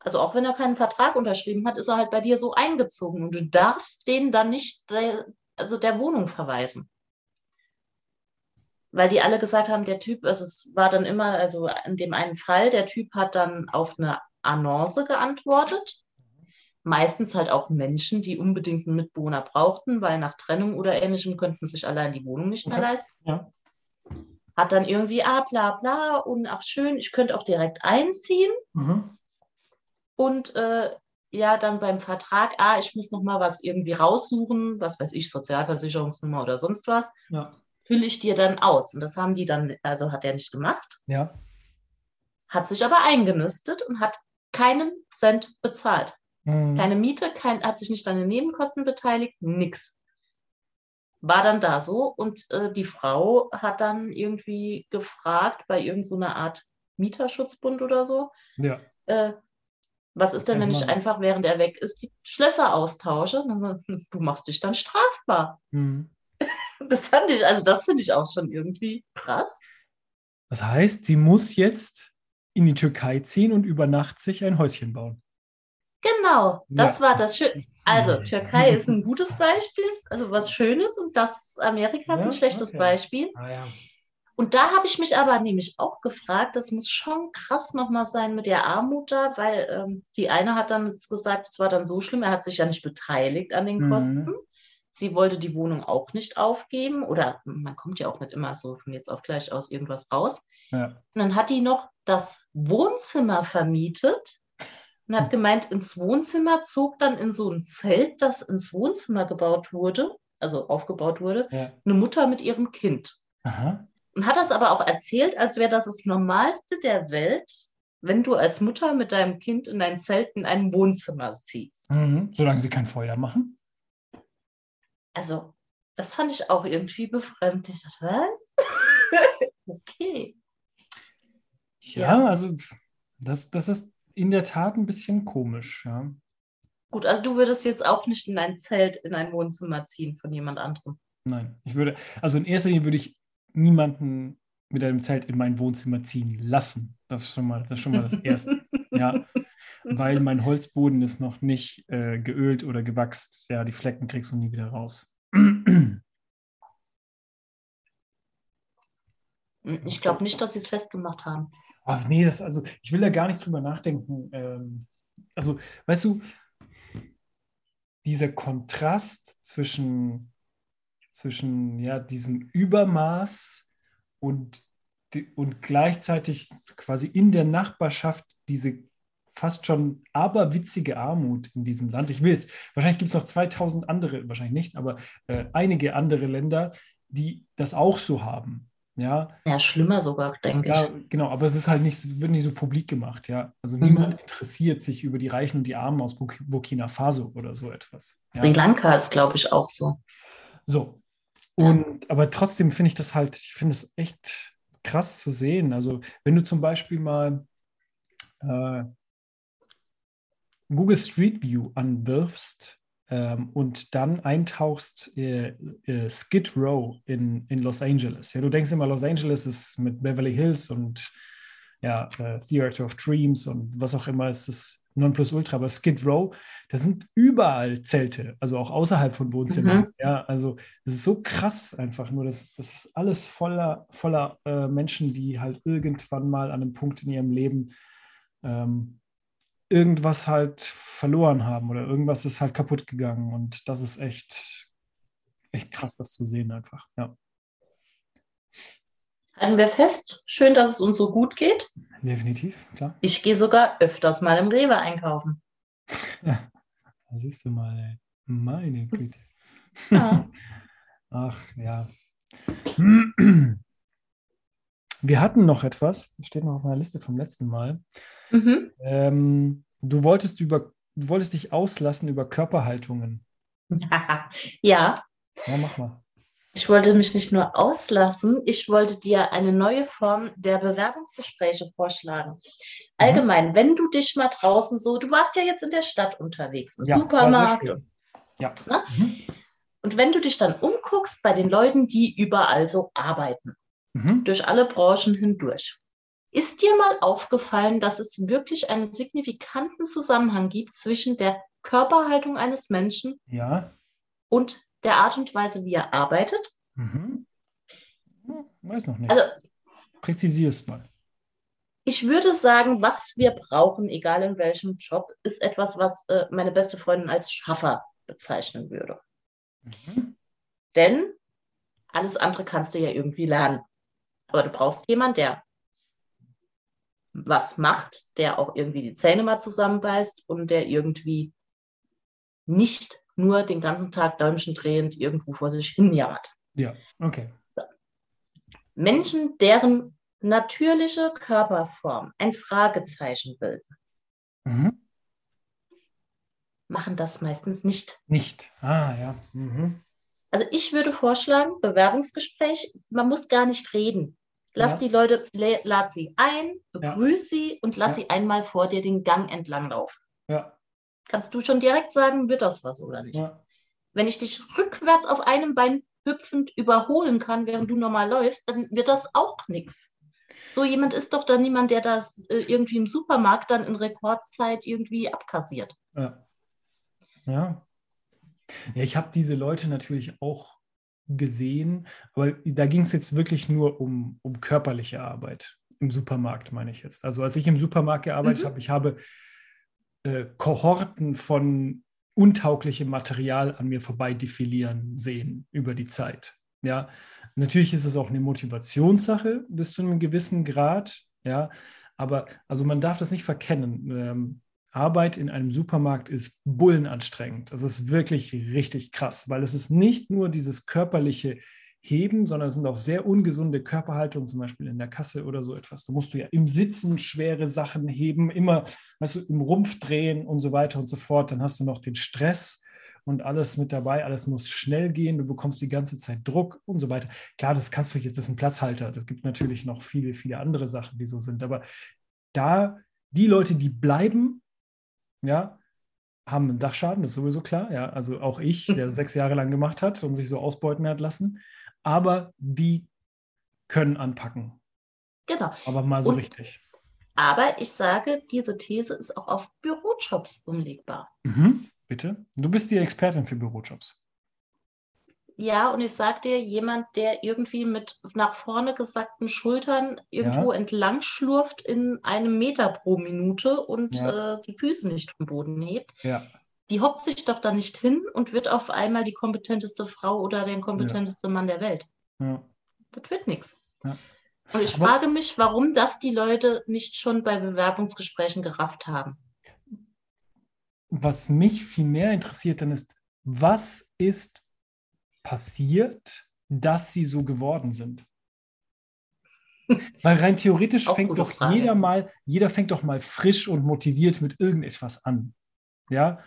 also auch wenn er keinen Vertrag unterschrieben hat, ist er halt bei dir so eingezogen und du darfst den dann nicht der, also der Wohnung verweisen. Weil die alle gesagt haben, der Typ, also es war dann immer, also in dem einen Fall, der Typ hat dann auf eine Annonce geantwortet. Meistens halt auch Menschen, die unbedingt einen Mitbewohner brauchten, weil nach Trennung oder ähnlichem könnten sich allein die Wohnung nicht mehr leisten. Ja. Hat dann irgendwie, ah, bla bla und ach schön, ich könnte auch direkt einziehen. Mhm. Und äh, ja, dann beim Vertrag, ah, ich muss noch mal was irgendwie raussuchen, was weiß ich, Sozialversicherungsnummer oder sonst was, Ja. fülle ich dir dann aus. Und das haben die dann, also hat er nicht gemacht, Ja. hat sich aber eingenistet und hat keinen Cent bezahlt. Mhm. Keine Miete, kein, hat sich nicht an den Nebenkosten beteiligt, nix. War dann da so und äh, die Frau hat dann irgendwie gefragt bei irgendeiner Art Mieterschutzbund oder so, Ja. äh, was ist denn, wenn ich einfach, während er weg ist, die Schlösser austausche? So, *laughs* du machst dich dann strafbar. Mhm. *laughs* Das fand ich, also das finde ich auch schon irgendwie krass. Das heißt, sie muss jetzt in die Türkei ziehen und über Nacht sich ein Häuschen bauen. Genau, das Ja. war das Schöne. Also, *laughs* Türkei ist ein gutes Beispiel, also was Schönes und das Amerika ist Ja, ein schlechtes okay. Beispiel. Ah ja. Und da habe ich mich aber nämlich auch gefragt, das muss schon krass nochmal sein mit der Armut da, weil ähm, die eine hat dann gesagt, es war dann so schlimm, er hat sich ja nicht beteiligt an den Mhm. Kosten. Sie wollte die Wohnung auch nicht aufgeben oder man kommt ja auch nicht immer so von jetzt auf gleich aus irgendwas raus. Ja. Und dann hat die noch das Wohnzimmer vermietet und hat gemeint, ins Wohnzimmer zog dann in so ein Zelt, das ins Wohnzimmer gebaut wurde, also aufgebaut wurde, ja. eine Mutter mit ihrem Kind. Aha. Und hat das aber auch erzählt, als wäre das das Normalste der Welt, wenn du als Mutter mit deinem Kind in dein Zelt in ein Wohnzimmer ziehst. Mhm. Solange sie kein Feuer machen. Also, das fand ich auch irgendwie befremdlich. Ich dachte, was? *laughs* okay. Ja, also das, das ist in der Tat ein bisschen komisch, ja. Gut, also du würdest jetzt auch nicht in ein Zelt in ein Wohnzimmer ziehen von jemand anderem. Nein, ich würde, also in erster Linie würde ich niemanden mit einem Zelt in mein Wohnzimmer ziehen lassen. Das ist schon mal das, schon mal das Erste. *laughs* ja, weil *laughs* mein Holzboden ist noch nicht äh, geölt oder gewachst. Ja, die Flecken kriegst du nie wieder raus. Ich glaube nicht, dass sie es festgemacht haben. Ach nee, das, also ich will da gar nicht drüber nachdenken. Ähm, also, weißt du, dieser Kontrast zwischen, zwischen ja, diesem Übermaß und, und gleichzeitig quasi in der Nachbarschaft diese fast schon aberwitzige Armut in diesem Land. Ich will es, wahrscheinlich gibt es noch 2000 andere, wahrscheinlich nicht, aber äh, einige andere Länder, die das auch so haben. Ja, ja schlimmer sogar, denke ja, ich. genau, aber es ist halt nicht, wird nicht so publik gemacht, ja. Also mhm. niemand interessiert sich über die Reichen und die Armen aus Burkina Faso oder so etwas. Ja? Sri Lanka ist, glaube ich, auch so. So. Und ja. aber trotzdem finde ich das halt, ich finde es echt krass zu sehen. Also, wenn du zum Beispiel mal äh, Google Street View anwirfst ähm, und dann eintauchst äh, äh, Skid Row in, in Los Angeles. Ja, du denkst immer, Los Angeles ist mit Beverly Hills und ja, äh, Theater of Dreams und was auch immer ist das Nonplusultra, aber Skid Row, da sind überall Zelte, also auch außerhalb von Wohnzimmern. Mhm. Ja, also das ist so krass einfach nur, das, das ist alles voller, voller äh, Menschen, die halt irgendwann mal an einem Punkt in ihrem Leben ähm, irgendwas halt verloren haben oder irgendwas ist halt kaputt gegangen. Und das ist echt, echt krass, das zu sehen einfach. Ja. Halten wir fest, schön, dass es uns so gut geht. Definitiv, klar. Ich gehe sogar öfters mal im Rewe einkaufen. Ja, da siehst du mal, meine Güte. Ja. *laughs* Ach ja. *clears throat* Wir hatten noch etwas, steht noch auf meiner Liste vom letzten Mal. Mhm. Ähm, du wolltest über, du wolltest dich auslassen über Körperhaltungen. *laughs* ja. Ja, mach mal. Ich wollte mich nicht nur auslassen, ich wollte dir eine neue Form der Bewerbungsgespräche vorschlagen. Mhm. Allgemein, mhm. wenn du dich mal draußen so, du warst ja jetzt in der Stadt unterwegs, im ja, Supermarkt. Ja. Ne? Mhm. Und wenn du dich dann umguckst bei den Leuten, die überall so arbeiten, mhm. durch alle Branchen hindurch, ist dir mal aufgefallen, dass es wirklich einen signifikanten Zusammenhang gibt zwischen der Körperhaltung eines Menschen ja. und der Art und Weise, wie er arbeitet? Mhm. Weiß noch nicht. Also, Präzisier es mal. Ich würde sagen, was wir brauchen, egal in welchem Job, ist etwas, was äh, meine beste Freundin als Schaffer bezeichnen würde. Mhm. Denn alles andere kannst du ja irgendwie lernen. Aber du brauchst jemanden, der was macht, der auch irgendwie die Zähne mal zusammenbeißt und der irgendwie nicht nur den ganzen Tag Däumchen drehend irgendwo vor sich hin jammert. Ja, okay. Menschen, deren natürliche Körperform ein Fragezeichen bilden, mhm. machen das meistens nicht. Nicht. Ah, ja. Mhm. Also ich würde vorschlagen, Bewerbungsgespräch, man muss gar nicht reden. Lass ja. die Leute, lad sie ein, begrüße ja. sie und lass ja. sie einmal vor dir den Gang entlang laufen. Kannst du schon direkt sagen, wird das was oder nicht? Wenn ich dich rückwärts auf einem Bein hüpfend überholen kann, während du normal läufst, dann wird das auch nichts. So jemand ist doch dann niemand, der das äh, irgendwie im Supermarkt dann in Rekordzeit irgendwie abkassiert. Ja. Ja. Ja, ich habe diese Leute natürlich auch gesehen, aber da ging es jetzt wirklich nur um, um körperliche Arbeit. Im Supermarkt meine ich jetzt. Also als ich im Supermarkt gearbeitet mhm. habe, ich habe äh, Kohorten von untauglichem Material an mir vorbei defilieren sehen über die Zeit. Ja, natürlich ist es auch eine Motivationssache bis zu einem gewissen Grad. Ja, aber also man darf das nicht verkennen. Ähm, Arbeit in einem Supermarkt ist bullenanstrengend. Das ist wirklich richtig krass, weil es ist nicht nur dieses körperliche heben, sondern es sind auch sehr ungesunde Körperhaltungen, zum Beispiel in der Kasse oder so etwas. Da musst du ja im Sitzen schwere Sachen heben, immer, weißt du, im Rumpf drehen und so weiter und so fort. Dann hast du noch den Stress und alles mit dabei. Alles muss schnell gehen. Du bekommst die ganze Zeit Druck und so weiter. Klar, das kannst du jetzt, das ist ein Platzhalter. Das gibt natürlich noch viele, viele andere Sachen, die so sind. Aber da die Leute, die bleiben, ja, haben einen Dachschaden, das ist sowieso klar. Ja, also auch ich, der *laughs* sechs Jahre lang gemacht hat und sich so ausbeuten hat lassen. Aber die können anpacken. Genau. Aber mal so Und- richtig. Aber ich sage, diese These ist auch auf Bürojobs umlegbar. Mhm, bitte. Du bist die Expertin für Bürojobs. Ja, und ich sage dir, jemand, der irgendwie mit nach vorne gesackten Schultern irgendwo entlang schlurft in einem Meter pro Minute und Ja. äh, die Füße nicht vom Boden hebt, Ja. die hockt sich doch da nicht hin und wird auf einmal die kompetenteste Frau oder der kompetenteste Mann der Welt. ja. Das wird nichts. Ja. Und ich Aber- frage mich, warum das die Leute nicht schon bei Bewerbungsgesprächen gerafft haben. Was mich viel mehr interessiert dann ist, was ist passiert, dass sie so geworden sind? *laughs* Weil rein theoretisch fängt doch Frage. jeder mal, jeder fängt doch mal frisch und motiviert mit irgendetwas an. Ja?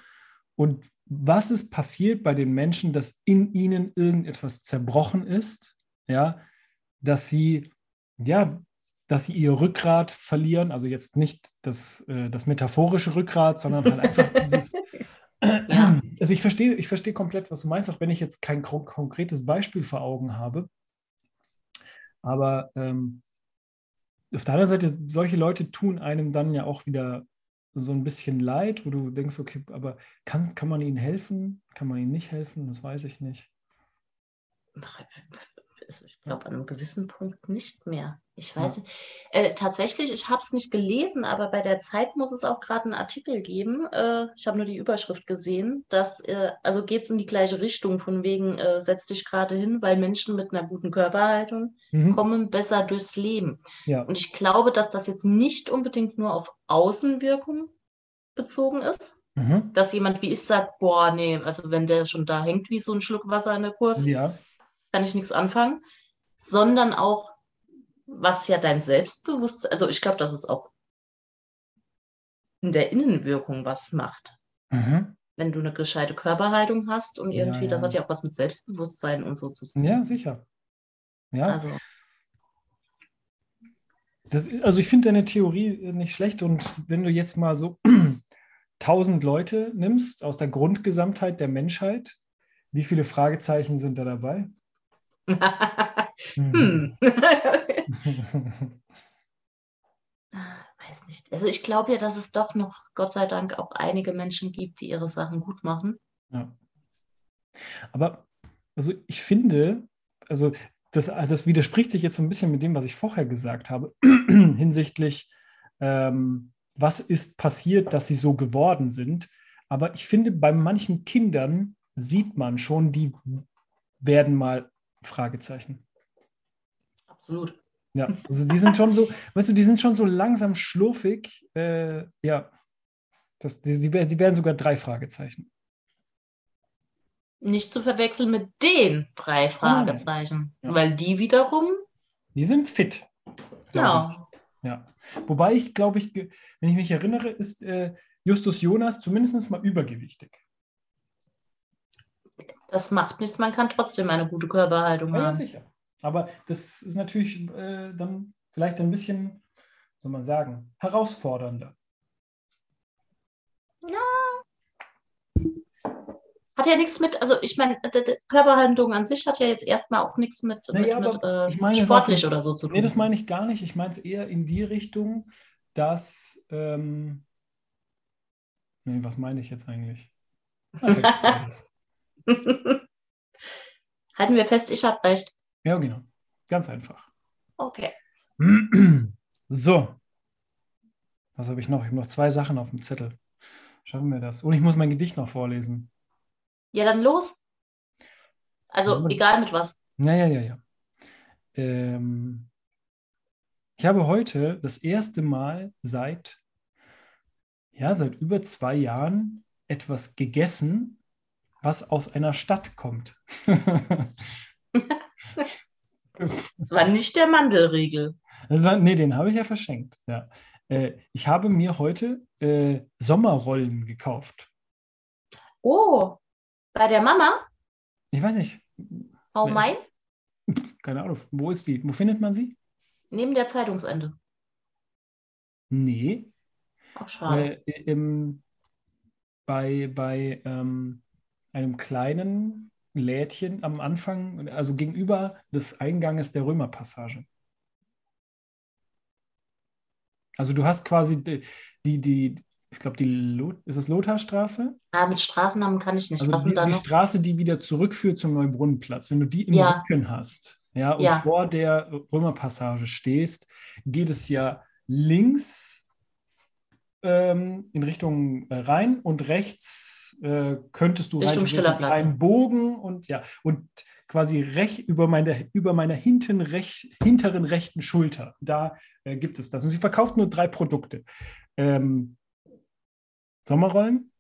Und was ist passiert bei den Menschen, dass in ihnen irgendetwas zerbrochen ist? Ja, dass sie, ja, dass sie ihr Rückgrat verlieren, also jetzt nicht das, äh, das metaphorische Rückgrat, sondern halt einfach *laughs* dieses. Ja. Also ich verstehe, ich verstehe komplett, was du meinst, auch wenn ich jetzt kein kon- konkretes Beispiel vor Augen habe. Aber ähm, auf der anderen Seite, solche Leute tun einem dann ja auch wieder so ein bisschen leid, wo du denkst, okay, aber kann, kann man ihnen helfen? Kann man ihnen nicht helfen? Das weiß ich nicht. Also ich glaube, an einem gewissen Punkt nicht mehr. Ich weiß nicht. Äh, tatsächlich, ich habe es nicht gelesen, aber bei der Zeit muss es auch gerade einen Artikel geben. Äh, ich habe nur die Überschrift gesehen, dass, äh, also geht es in die gleiche Richtung, von wegen, äh, setz dich gerade hin, weil Menschen mit einer guten Körperhaltung Mhm. kommen besser durchs Leben. Ja, Und ich glaube, dass das jetzt nicht unbedingt nur auf Außenwirkung bezogen ist. mhm. Dass jemand wie ich sagt, boah, nee, also wenn der schon da hängt wie so ein Schluck Wasser in der Kurve, ja, kann ich nichts anfangen, sondern auch, was ja dein Selbstbewusstsein, also ich glaube, dass es auch in der Innenwirkung was macht. mhm. Wenn du eine gescheite Körperhaltung hast und Ja, irgendwie, das ja. hat ja auch was mit Selbstbewusstsein und so zu tun. ja, sicher. Ja, Also, das ist, also ich finde deine Theorie nicht schlecht und wenn du jetzt mal so *clears throat* 1000 Leute nimmst aus der Grundgesamtheit der Menschheit, wie viele Fragezeichen sind da dabei? *laughs* hm. *laughs* Weiß nicht. Also ich glaube ja, dass es doch noch, Gott sei Dank, auch einige Menschen gibt, die ihre Sachen gut machen. Ja. Aber also ich finde, also das, das widerspricht sich jetzt so ein bisschen mit dem, was ich vorher gesagt habe, *clears throat* hinsichtlich, ähm, was ist passiert, dass sie so geworden sind. Aber ich finde, bei manchen Kindern sieht man schon, die werden mal Fragezeichen. Absolut. Ja, also die sind schon so, weißt du, die sind schon so langsam schlurfig. Äh, ja, das, die, die, die werden sogar drei Fragezeichen. Nicht zu verwechseln mit den drei Fragezeichen, Ja. weil die wiederum, Die sind fit. ich. ja. Wobei ich glaube, ich, wenn ich mich erinnere, ist äh, Justus Jonas zumindest mal übergewichtig. Das macht nichts, man kann trotzdem eine gute Körperhaltung Ja, ja, haben. sicher. Aber das ist natürlich äh, dann vielleicht ein bisschen, soll man sagen, herausfordernder. Hat ja nichts mit, also ich meine, Körperhaltung an sich hat ja jetzt erstmal auch nichts mit, Naja, mit, mit äh, meine, sportlich oder so zu tun. Nee, das meine ich gar nicht. Ich meine es eher in die Richtung, dass. Ähm, nee, was meine ich jetzt eigentlich? *laughs* Alles. *laughs* Halten wir fest, ich habe recht. ja, genau. Ganz einfach. Okay. *clears throat* So. Was habe ich noch? Ich habe noch zwei Sachen auf dem Zettel. Schaffen wir das? Und ich muss mein Gedicht noch vorlesen. Ja, dann los. Also Ja. egal mit was. Ja, ja, ja, ja. Ähm, ich habe heute das erste Mal seit, ja, seit über zwei Jahren etwas gegessen, was aus einer Stadt kommt. *laughs* Das war nicht der Mandelriegel. Das war, nee, den habe ich ja verschenkt. Ja. Äh, ich habe mir heute äh, Sommerrollen gekauft. Oh, bei der Mama? Ich weiß nicht. Hau Wer mein? *laughs* Keine Ahnung. Wo ist die? Wo findet man sie? Neben der Zeitungsende. Nee. Auch schade. Äh, im, bei bei ähm, einem kleinen Lädchen am Anfang, also gegenüber des Einganges der Römerpassage. Also du hast quasi die, die, die ich glaube, die Lot, ist es Lotharstraße? ah, mit Straßennamen kann ich nicht. Also Was die, die? Straße, die wieder zurückführt zum Neubrunnenplatz. Wenn du die im Ja. Rücken hast, ja, und Ja. vor der Römerpassage stehst, geht es ja links ähm, in Richtung äh, Rhein und rechts äh, könntest du rein Richtung theoretisch einen Bogen und ja, und quasi recht über, meine, über meiner hinten rech, hinteren rechten Schulter, da äh, gibt es das. Und sie verkauft nur drei Produkte. Ähm, Sommerrollen,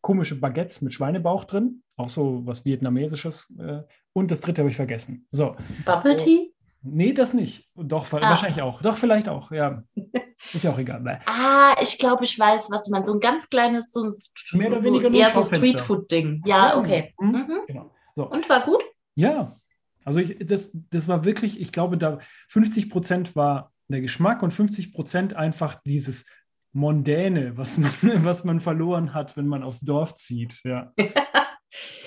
komische Baguettes mit Schweinebauch drin, auch so was Vietnamesisches. Äh, und das dritte habe ich vergessen. So, Bubble Tea? nee, das nicht. Doch, Ah. wahrscheinlich auch. Doch, vielleicht auch, ja. *laughs* Ist ja auch egal. Ah, ich glaube, ich weiß, was du meinst. So ein ganz kleines, so ein Mehr oder so, weniger nur eher so Schaufenster. Streetfood-Ding. Ja, okay. Mhm. Mhm. Genau. So. Und war gut? Ja, also ich, das, das war wirklich, ich glaube, da 50 Prozent war der Geschmack und 50 Prozent einfach dieses Mondäne, was man, *laughs* was man verloren hat, wenn man aufs Dorf zieht. Ja. *laughs*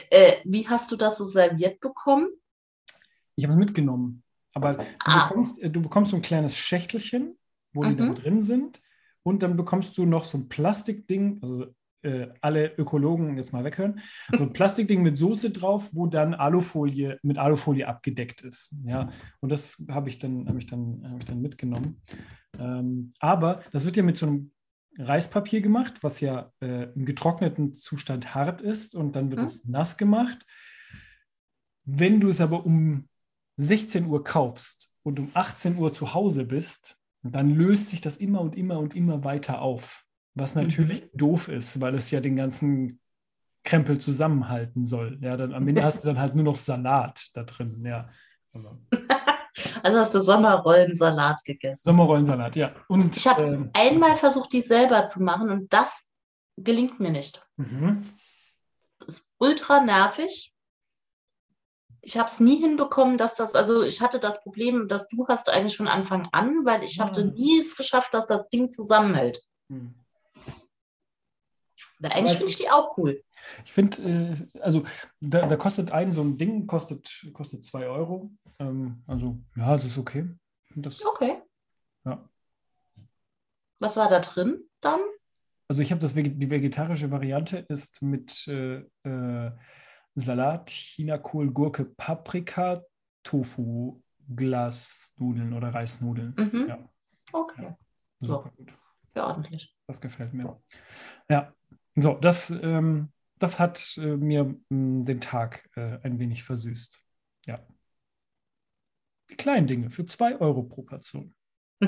Äh, wie hast du das so serviert bekommen? Ich habe es mitgenommen. Aber du, Ah. bekommst, äh, du bekommst so ein kleines Schächtelchen, wo die dann Mhm. drin sind. Und dann bekommst du noch so ein Plastikding, also äh, alle Ökologen jetzt mal weghören, so ein *laughs* Plastikding mit Soße drauf, wo dann Alufolie mit Alufolie abgedeckt ist. Ja, und das habe ich dann, habe ich dann, habe ich dann mitgenommen. Ähm, aber das wird ja mit so einem Reispapier gemacht, was ja äh, im getrockneten Zustand hart ist und dann wird Mhm. es nass gemacht. Wenn du es aber um 16 Uhr kaufst und um 18 Uhr zu Hause bist, dann löst sich das immer und immer und immer weiter auf. Was natürlich doof ist, weil es ja den ganzen Krempel zusammenhalten soll. Ja, dann am Ende hast du dann halt nur noch Salat da drin. Ja. *laughs* Also hast du Sommerrollensalat gegessen. Sommerrollensalat, ja. Und Ich habe ähm, einmal versucht, die selber zu machen und das gelingt mir nicht. mhm. Das ist ultra nervig. Ich habe es nie hinbekommen, dass das, also ich hatte das Problem, dass du hast eigentlich von Anfang an, weil ich Ah. habe nie es geschafft, dass das Ding zusammenhält. Mhm. Weil eigentlich finde ich die auch cool. Ich finde, äh, also da, da kostet ein so ein Ding, kostet, kostet 2 Euro. Ähm, also ja, es ist okay. Das, Okay. ja. Was war da drin dann? Also ich habe das die vegetarische Variante ist mit äh, äh, Salat, Chinakohl, Gurke, Paprika, Tofu, Glasnudeln oder Reisnudeln. Mhm. Ja, Okay, So. super gut. ja, ordentlich. Das gefällt mir. Ja, so, das, ähm, das hat äh, mir mh, den Tag äh, ein wenig versüßt. Ja. Die kleinen Dinge für 2 Euro pro Portion. *laughs*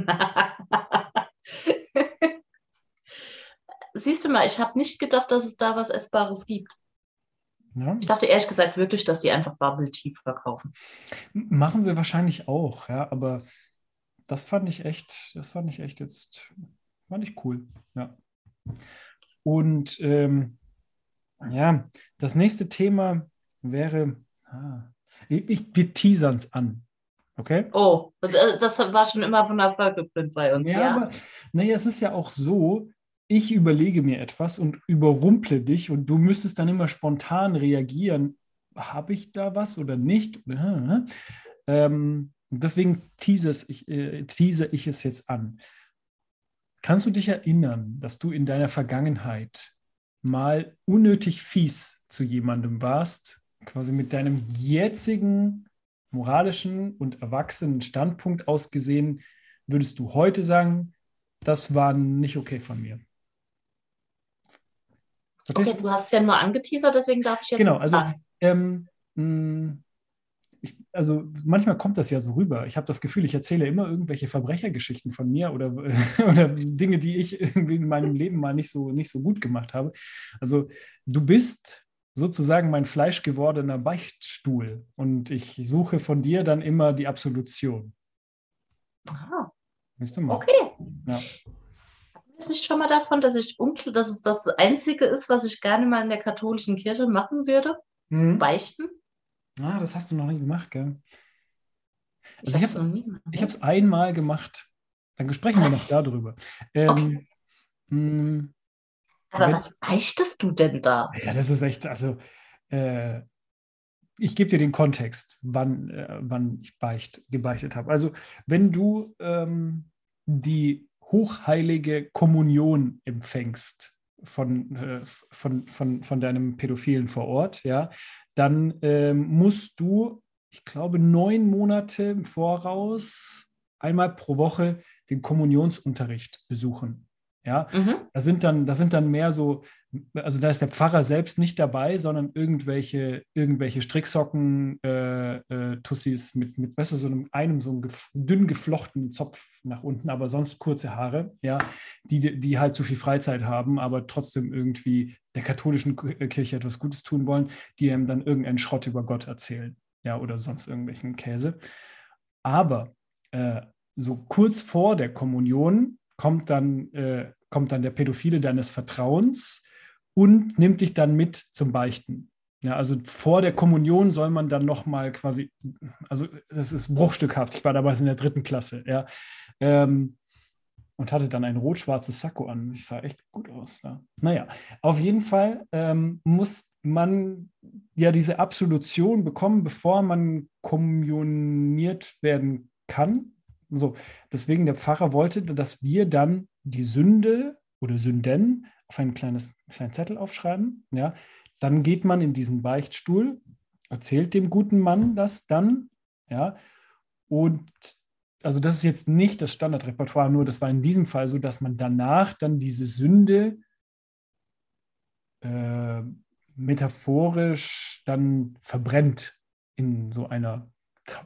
Siehst du mal, ich habe nicht gedacht, dass es da was Essbares gibt. Ja. Ich dachte ehrlich gesagt wirklich, dass die einfach Bubble Tea verkaufen. Machen sie wahrscheinlich auch, ja, aber das fand ich echt, das fand ich echt jetzt, fand ich cool, ja. Und ähm, ja, das nächste Thema wäre, ah, ich, wir teasern es an, okay? Oh, das war schon immer von Erfolg geprint bei uns, ja? Ja, aber naja, es ist ja auch so, ich überlege mir etwas und überrumple dich und du müsstest dann immer spontan reagieren. Habe ich da was oder nicht? *laughs* Ähm, deswegen tease ich, äh, tease ich es jetzt an. Kannst du dich erinnern, dass du in deiner Vergangenheit mal unnötig fies zu jemandem warst, quasi mit deinem jetzigen moralischen und erwachsenen Standpunkt ausgesehen, würdest du heute sagen, das war nicht okay von mir? Okay, du hast es ja nur angeteasert, deswegen darf ich jetzt Genau, also sagen. ähm, mh, ich, also manchmal kommt das ja so rüber. Ich habe das Gefühl, ich erzähle immer irgendwelche Verbrechergeschichten von mir oder, *laughs* oder Dinge, die ich irgendwie in meinem Leben mal nicht so, nicht so gut gemacht habe. Also du bist sozusagen mein fleischgewordener Beichtstuhl und ich suche von dir dann immer die Absolution. Aha. Weißt du mal? Okay. Ja. Ist nicht schon mal davon, dass ich unklar, dass es das Einzige ist, was ich gerne mal in der katholischen Kirche machen würde? Mhm. Beichten? Ah, das hast du noch nie gemacht, gell? Ich Also ich habe es einmal gemacht. Dann sprechen wir noch darüber. Ähm, mh, Aber wenn- was beichtest du denn da? Ja, das ist echt, also äh, ich gebe dir den Kontext, wann, äh, wann ich beicht, gebeichtet habe. Also wenn du ähm, die hochheilige Kommunion empfängst von, äh, von, von, von deinem Pädophilen vor Ort, ja, dann ähm, musst du, ich glaube, neun Monate im Voraus einmal pro Woche den Kommunionsunterricht besuchen. Ja, Mhm. da sind dann, da sind dann mehr so, also da ist der Pfarrer selbst nicht dabei, sondern irgendwelche, irgendwelche Stricksocken, äh, äh, Tussis mit, mit, weißt du, so einem, einem so einem gef dünn geflochtenen Zopf nach unten, aber sonst kurze Haare, ja, die, die halt zu viel Freizeit haben, aber trotzdem irgendwie der katholischen K- Kirche etwas Gutes tun wollen, die einem dann irgendeinen Schrott über Gott erzählen, ja, oder sonst irgendwelchen Käse. Aber äh, so kurz vor der Kommunion kommt dann, äh, kommt dann der Pädophile deines Vertrauens und nimmt dich dann mit zum Beichten. Ja, also vor der Kommunion soll man dann nochmal quasi, also das ist bruchstückhaft. Ich war damals in der dritten Klasse, ja. Ähm, und hatte dann ein rot-schwarzes Sakko an. Ich sah echt gut aus. Da. Naja, auf jeden Fall ähm, muss man ja diese Absolution bekommen, bevor man kommunioniert werden kann. So, deswegen der Pfarrer wollte, dass wir dann die Sünde oder Sünden auf ein kleines kleinen Zettel aufschreiben. Ja, dann geht man in diesen Beichtstuhl, erzählt dem guten Mann das dann. Ja, und also das ist jetzt nicht das Standardrepertoire, nur das war in diesem Fall so, dass man danach dann diese Sünde äh, metaphorisch dann verbrennt in so einer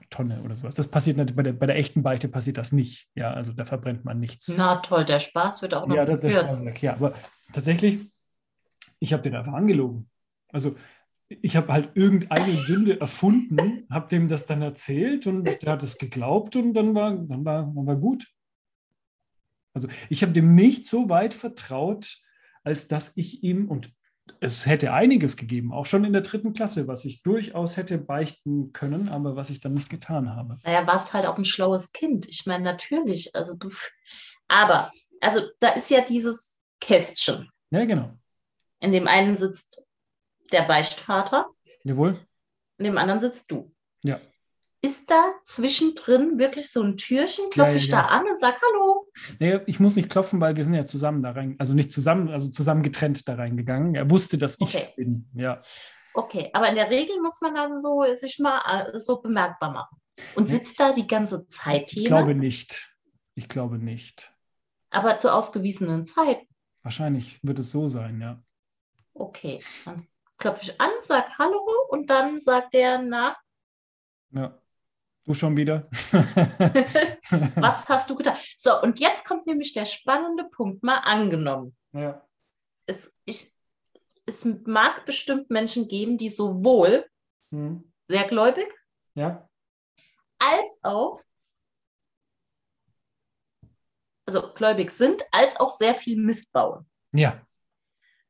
Tonne oder sowas. Das passiert nicht, bei der, bei der echten Beichte passiert das nicht. Ja, also da verbrennt man nichts. Na toll, der Spaß wird auch noch ja, das, gekürzt. war weg. Ja, aber tatsächlich, ich habe den einfach angelogen. Also ich habe halt irgendeine Sünde erfunden, habe dem das dann erzählt und der hat es geglaubt und dann war, dann war, dann war gut. Also ich habe dem nicht so weit vertraut, als dass ich ihm, und es hätte einiges gegeben, auch schon in der dritten Klasse, was ich durchaus hätte beichten können, aber was ich dann nicht getan habe. Naja, warst halt auch ein schlaues Kind. Ich meine, natürlich. Also du, aber, also da ist ja dieses Kästchen. Ja, genau. In dem einen sitzt der Beichtvater, Jawohl. in dem anderen sitzt du. Ja. Ist da zwischendrin wirklich so ein Türchen? Klopfe Ja, ja, ich ja. da an und sage Hallo? Nee, ich muss nicht klopfen, weil wir sind ja zusammen da rein, also nicht zusammen, also zusammen getrennt da reingegangen. Er wusste, dass ich es bin. Ja. Okay, aber in der Regel muss man dann so sich mal äh, so bemerkbar machen. Und sitzt da die ganze Zeit Ich jemand, glaube nicht. Ich glaube nicht. aber zur ausgewiesenen Zeit. Wahrscheinlich wird es so sein, ja. Okay, dann klopfe ich an, sag Hallo und dann sagt der, na, Ja. Du schon wieder? *laughs* was hast du getan? So, und jetzt kommt nämlich der spannende Punkt, mal angenommen. Ja. Es, ich, es mag bestimmt Menschen geben, die sowohl Hm. sehr gläubig Ja. als auch, also gläubig sind, als auch sehr viel Mist bauen. Ja.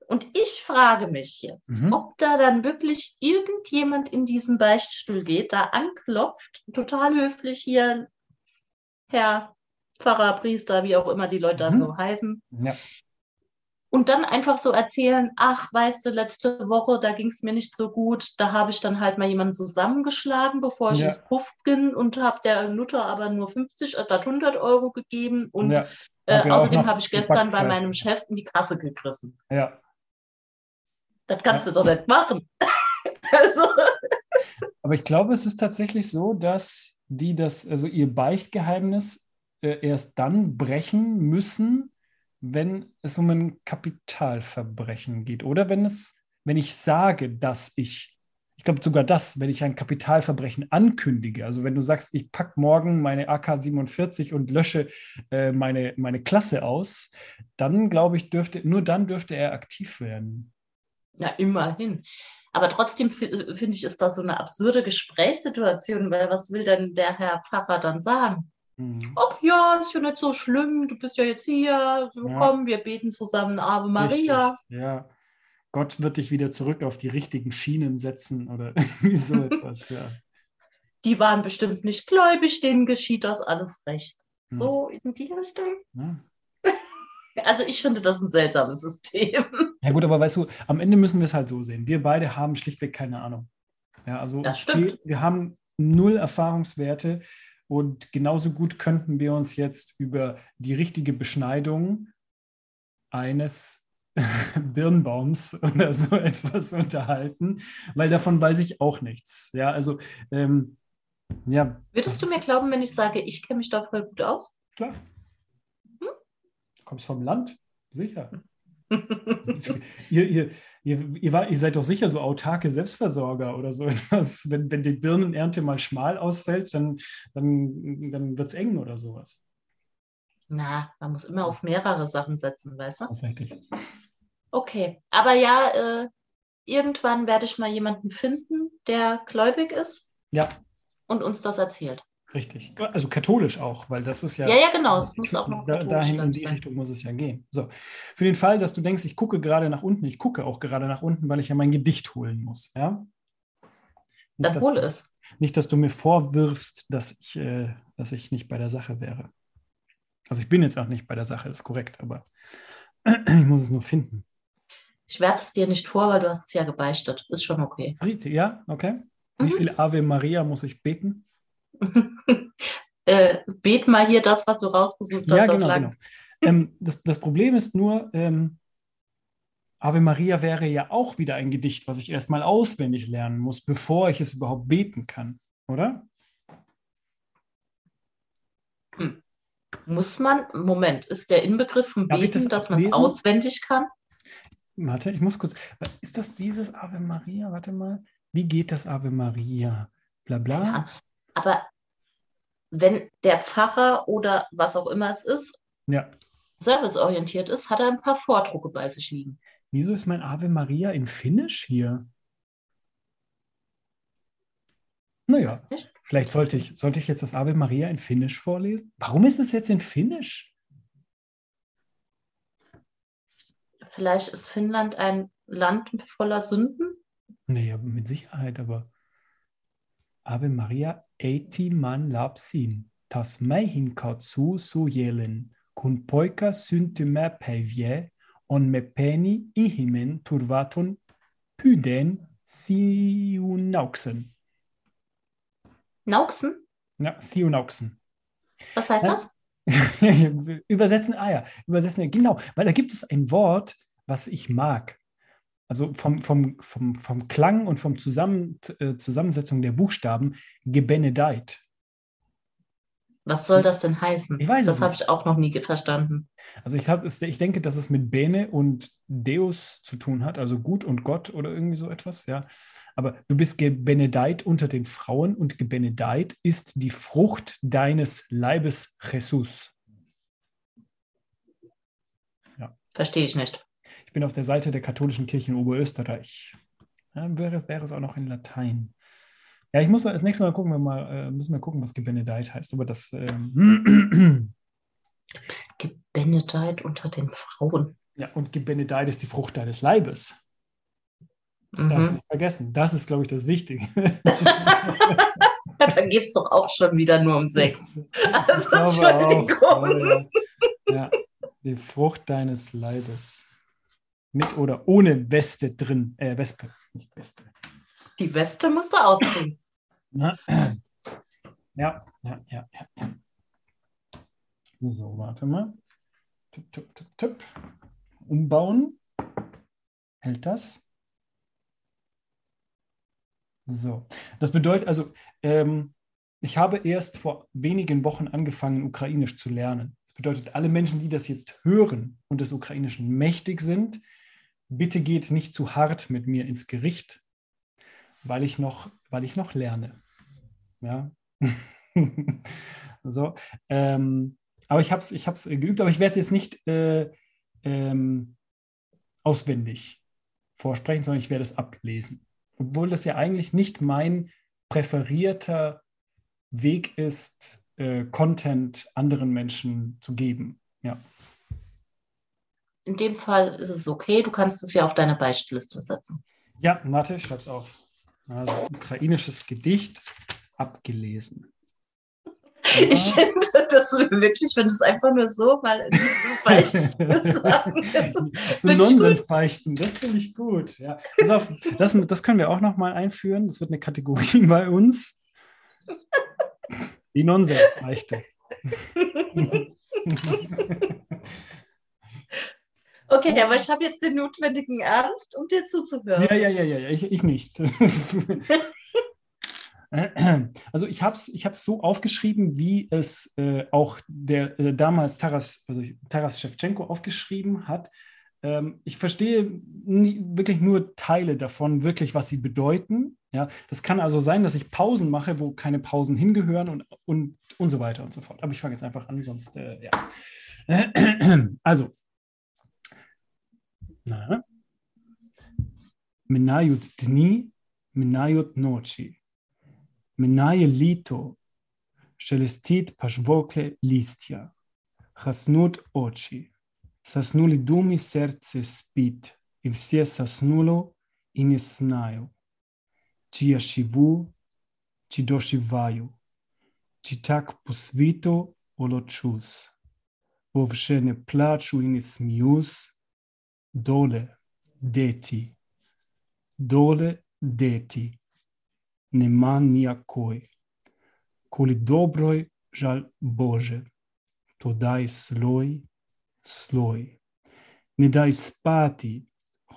Und ich frage mich jetzt, Mhm. ob da dann wirklich irgendjemand in diesen Beichtstuhl geht, da anklopft, total höflich hier, Herr Pfarrer, Priester, wie auch immer die Leute da Mhm. so heißen, Ja. und dann einfach so erzählen, ach, weißt du, letzte Woche, da ging es mir nicht so gut, da habe ich dann halt mal jemanden zusammengeschlagen, bevor ich Ja. ins Puff bin und habe der Nutter aber nur 50 statt 100 Euro gegeben und ja. äh, Hab außerdem habe ich gestern bei meinem Chef in die Kasse gegriffen. ja. Das kannst Ja. du doch nicht machen. *laughs* also, Aber ich glaube, es ist tatsächlich so, dass die das, also ihr Beichtgeheimnis äh, erst dann brechen müssen, wenn es um ein Kapitalverbrechen geht. Oder wenn es, wenn ich sage, dass ich, ich glaube sogar das, wenn ich ein Kapitalverbrechen ankündige, also wenn du sagst, ich packe morgen meine AK-47 und lösche äh, meine, meine Klasse aus, dann glaube ich, dürfte, nur dann dürfte er aktiv werden. Ja, immerhin. Aber trotzdem finde ich, ist das so eine absurde Gesprächssituation, weil was will denn der Herr Pfarrer dann sagen? Mhm. Ach ja, ist ja nicht so schlimm, du bist ja jetzt hier, so ja. komm, wir beten zusammen Ave Maria. Richtig. Ja, Gott wird dich wieder zurück auf die richtigen Schienen setzen oder *laughs* irgendwie so *laughs* etwas, ja. Die waren bestimmt nicht gläubig, denen geschieht das alles recht. Hm. So in die Richtung. Ja. *laughs* Also ich finde das ein seltsames System. Ja gut, aber weißt du, am Ende müssen wir es halt so sehen. Wir beide haben schlichtweg keine Ahnung. Ja, also das stimmt. Wir, wir haben null Erfahrungswerte und genauso gut könnten wir uns jetzt über die richtige Beschneidung eines *laughs* Birnbaums oder so *laughs* etwas unterhalten, weil davon weiß ich auch nichts. Ja, also ähm, ja. Würdest du mir glauben, wenn ich sage, ich kenne mich da voll gut aus? Klar. Hm? Du kommst vom Land, sicher. *laughs* ihr, ihr, ihr, ihr, war, ihr, seid doch sicher so autarke Selbstversorger oder so etwas. Wenn, wenn die Birnenernte mal schmal ausfällt, dann, dann, dann wird es eng oder sowas. Na, man muss immer auf mehrere Sachen setzen, weißt du? Tatsächlich. Okay, aber ja, äh, irgendwann werde ich mal jemanden finden, der gläubig ist. Ja. Und uns das erzählt. Richtig. Also katholisch auch, weil das ist ja. Ja, ja, genau. Es muss auch noch da, dahin in die. Richtung muss es ja gehen. So. Für den Fall, dass du denkst, ich gucke gerade nach unten, ich gucke auch gerade nach unten, weil ich ja mein Gedicht holen muss. Ja? Nicht, Dann hole es. Nicht, dass du mir vorwirfst, dass ich, äh, dass ich nicht bei der Sache wäre. Also ich bin jetzt auch nicht bei der Sache, ist korrekt, aber *clears throat* ich muss es nur finden. Ich werfe es dir nicht vor, weil du hast es ja gebeichtet. Ist schon okay. Ja, okay. Wie mhm. viel Ave Maria muss ich beten? *laughs* äh, bet mal hier das, was du rausgesucht hast. Ja, genau, das, genau. Ähm, das, das, Problem ist nur, ähm, Ave Maria wäre ja auch wieder ein Gedicht, was ich erstmal auswendig lernen muss, bevor ich es überhaupt beten kann, oder? Hm. Muss man, Moment, ist der Inbegriff von Beten, das dass man es auswendig kann? Warte, ich muss kurz. Ist das dieses Ave Maria? Warte mal. Wie geht das Ave Maria? Bla bla. Ja, aber wenn der Pfarrer oder was auch immer es ist, ja. serviceorientiert ist, hat er ein paar Vordrucke bei sich liegen. Wieso ist mein Ave Maria in Finnisch hier? Naja, vielleicht sollte ich, sollte ich jetzt das Ave Maria in Finnisch vorlesen. Warum ist es jetzt in Finnisch? Vielleicht ist Finnland ein Land voller Sünden? Naja, mit Sicherheit, aber Ave Maria eiti man lapsin, tas meihin katsu sujelen, kun poika syntymä päivie, on me peni ihimen turvaton pyden siunauksen. Nauksen? Ja, siunauksen. Was heißt das? *laughs* übersetzen, ah ja, übersetzen, genau, weil da gibt es ein Wort, was ich mag. Also vom, vom, vom, vom Klang und vom Zusammen, äh, Zusammensetzung der Buchstaben gebenedeit. Was soll das denn heißen? Ich weiß das habe ich auch noch nie verstanden. Also ich, hab, ich denke, dass es mit Bene und Deus zu tun hat, also gut und Gott oder irgendwie so etwas, ja. Aber du bist gebenedeit unter den Frauen und gebenedeit ist die Frucht deines Leibes Jesus. Ja. Verstehe ich nicht. Ich bin auf der Seite der katholischen Kirche in Oberösterreich. Ja, wäre, wäre es auch noch in Latein. Ja, ich muss das nächste Mal gucken, wir mal, äh, müssen wir gucken, was gebenedeit heißt. Aber das. Ähm, du bist gebenedeit unter den Frauen. Ja, und gebenedeit ist die Frucht deines Leibes. Das mhm. darfst du nicht vergessen. Das ist, glaube ich, das Wichtige. *laughs* Dann geht es doch auch schon wieder nur um Sex. Also, Entschuldigung. Auch, ja, ja. Die Frucht deines Leibes. Mit oder ohne Weste drin. Äh, Wespe, nicht Weste. Die Weste musst du ausziehen. ja, ja, ja, ja, ja. So, warte mal. Tipp, tipp, tipp, tipp. Umbauen. Hält das? So, das bedeutet also, ähm, ich habe erst vor wenigen Wochen angefangen, Ukrainisch zu lernen. Das bedeutet, alle Menschen, die das jetzt hören und des Ukrainischen mächtig sind, bitte geht nicht zu hart mit mir ins Gericht, weil ich noch, weil ich noch lerne. Ja. *laughs* so, ähm, aber ich habe es ich geübt, aber ich werde es jetzt nicht äh, ähm, auswendig vorsprechen, sondern ich werde es ablesen. obwohl das ja eigentlich nicht mein präferierter Weg ist, äh, Content anderen Menschen zu geben. Ja. In dem Fall ist es okay, du kannst es ja auf deine Beisteliste setzen. Ja, warte, ich schreibe es auf. Also, ukrainisches Gedicht abgelesen. *laughs* Ja. Ich finde das wirklich, wenn es einfach nur so mal in *laughs* Beichten sagen. so Nonsens beichten, das finde ich gut. Ja. Auf, das, das können wir auch nochmal einführen. Das wird eine Kategorie *laughs* bei uns. Die Nonsensbeichte. Okay, aber ich habe jetzt den notwendigen Ernst, um dir zuzuhören. Ja, ja, ja, ja, ich, ich nicht. *laughs* *laughs* Also ich habe es ich so aufgeschrieben, wie es äh, auch der äh, damals Taras, also Taras Shevchenko aufgeschrieben hat. Ähm, ich verstehe nie, wirklich nur Teile davon, wirklich, was sie bedeuten. Ja, das kann also sein, dass ich Pausen mache, wo keine Pausen hingehören und, und, und so weiter und so fort. Aber ich fange jetzt einfach an, sonst, äh, ja. *clears throat* Also, Ne? Minajut dni, minajut noči, minaje lito, šelestit pa žvokle listja, hasnut oči, sasnuli dumi srce spit. I vse sasnulo i ne snaju, čija šivu, či došivaju, či tak po svitu oločus, bo vše ne plaču i ne smijus, dole deti, dole deti, ne manj nijakoj. Koli dobroj, žal Bože, to daj sloj, sloj. Ne daj spati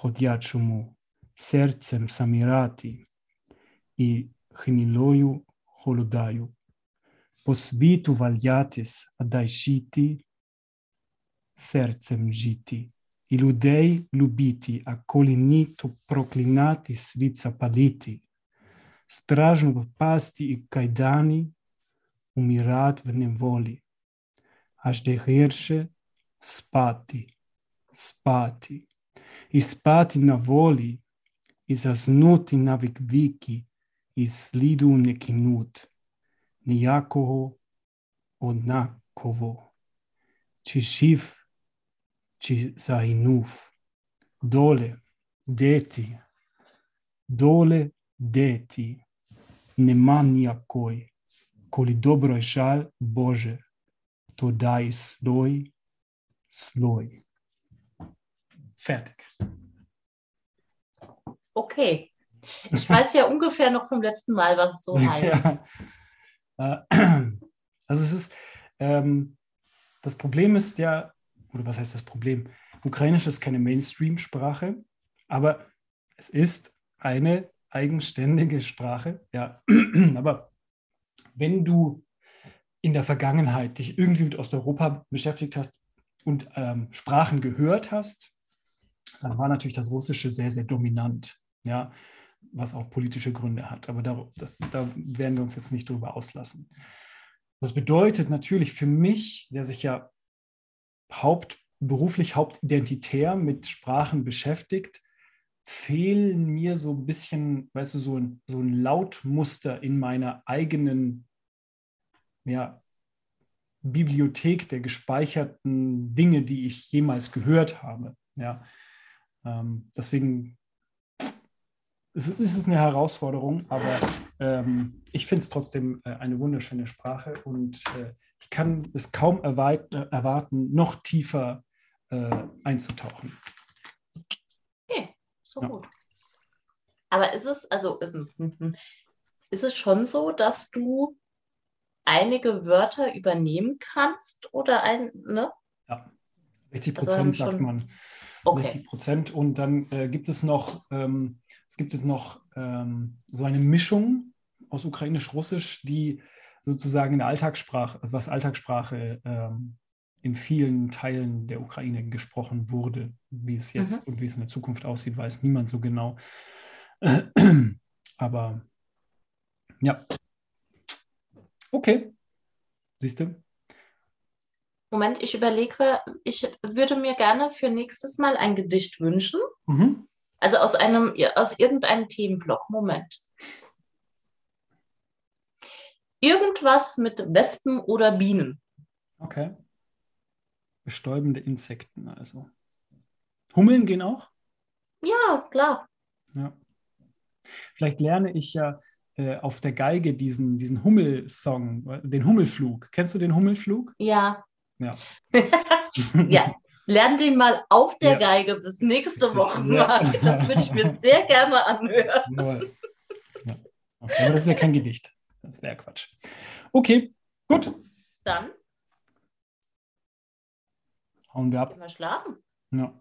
hodjačemu, sercem samirati i hniloju holodaju. Po svitu valjatis, a daj žiti, sercem žiti i ludei ljubiti, a koli ni, to proklinati, svica paliti. Stražno v pasti i kajdani, umirat v nevoli. Až dehirše spati, spati. I spati na voli, i zaznuti navik viki, i slidu nekinut. Nijakovo, odnakovo. Či živ чи жив, чи загинув, доле, дети, доле дети, нема ніякої. Коли добро жаль Боже, то дай слой, слой. Fertig. Okay. Ich weiß ja ungefähr noch vom letzten Mal, was es so heißt. Ja. *clears throat* Also es ist, ähm, das Problem ist ja, oder was heißt das Problem? Ukrainisch ist keine Mainstream-Sprache, aber es ist eine eigenständige Sprache. Ja, *clears throat* aber wenn du in der Vergangenheit dich irgendwie mit Osteuropa beschäftigt hast und ähm, Sprachen gehört hast, dann war natürlich das Russische sehr, sehr dominant. Ja, was auch politische Gründe hat. Aber da, das, da werden wir uns jetzt nicht drüber auslassen. Das bedeutet natürlich für mich, der sich ja hauptberuflich, hauptidentitär mit Sprachen beschäftigt, fehlen mir so ein bisschen, weißt du, so ein, so ein Lautmuster in meiner eigenen ja, Bibliothek der gespeicherten Dinge, die ich jemals gehört habe. Ja, ähm, deswegen ist, ist es eine Herausforderung, aber ähm, ich finde es trotzdem äh, eine wunderschöne Sprache und äh, ich kann es kaum erwarten, noch tiefer äh, einzutauchen so ja. gut. Aber ist es, also ähm, hm, hm, ist es schon so, dass du einige Wörter übernehmen kannst oder ein, ne? Ja, 60 also Prozent also sagt man. Okay. 60 Prozent. Und dann äh, gibt es noch, ähm, es gibt noch ähm, so eine Mischung aus Ukrainisch-Russisch, die sozusagen in der Alltagssprache, was Alltagssprache ähm, in vielen Teilen der Ukraine gesprochen wurde. Wie es jetzt mhm. und wie es in der Zukunft aussieht, weiß niemand so genau. *clears throat* Aber ja. Okay. Siehst du? Moment, ich überlege, ich würde mir gerne für nächstes Mal ein Gedicht wünschen. Mhm. Also aus einem, aus irgendeinem Themenblock. Moment. Irgendwas mit Wespen oder Bienen. Okay. Bestäubende Insekten also. Hummeln gehen auch? Ja, klar. Ja. Vielleicht lerne ich ja äh, auf der Geige diesen, diesen Hummelsong, den Hummelflug. Kennst du den Hummelflug? Ja. Ja. *laughs* *laughs* ja. Lern den mal auf der ja. Geige bis nächste Woche mal. *laughs* Das würde ich mir sehr gerne anhören. Ja. Okay, aber das ist ja kein Gedicht. Das wäre Quatsch. Okay, gut. Dann hauen wir ab. Wir schlafen. Ja.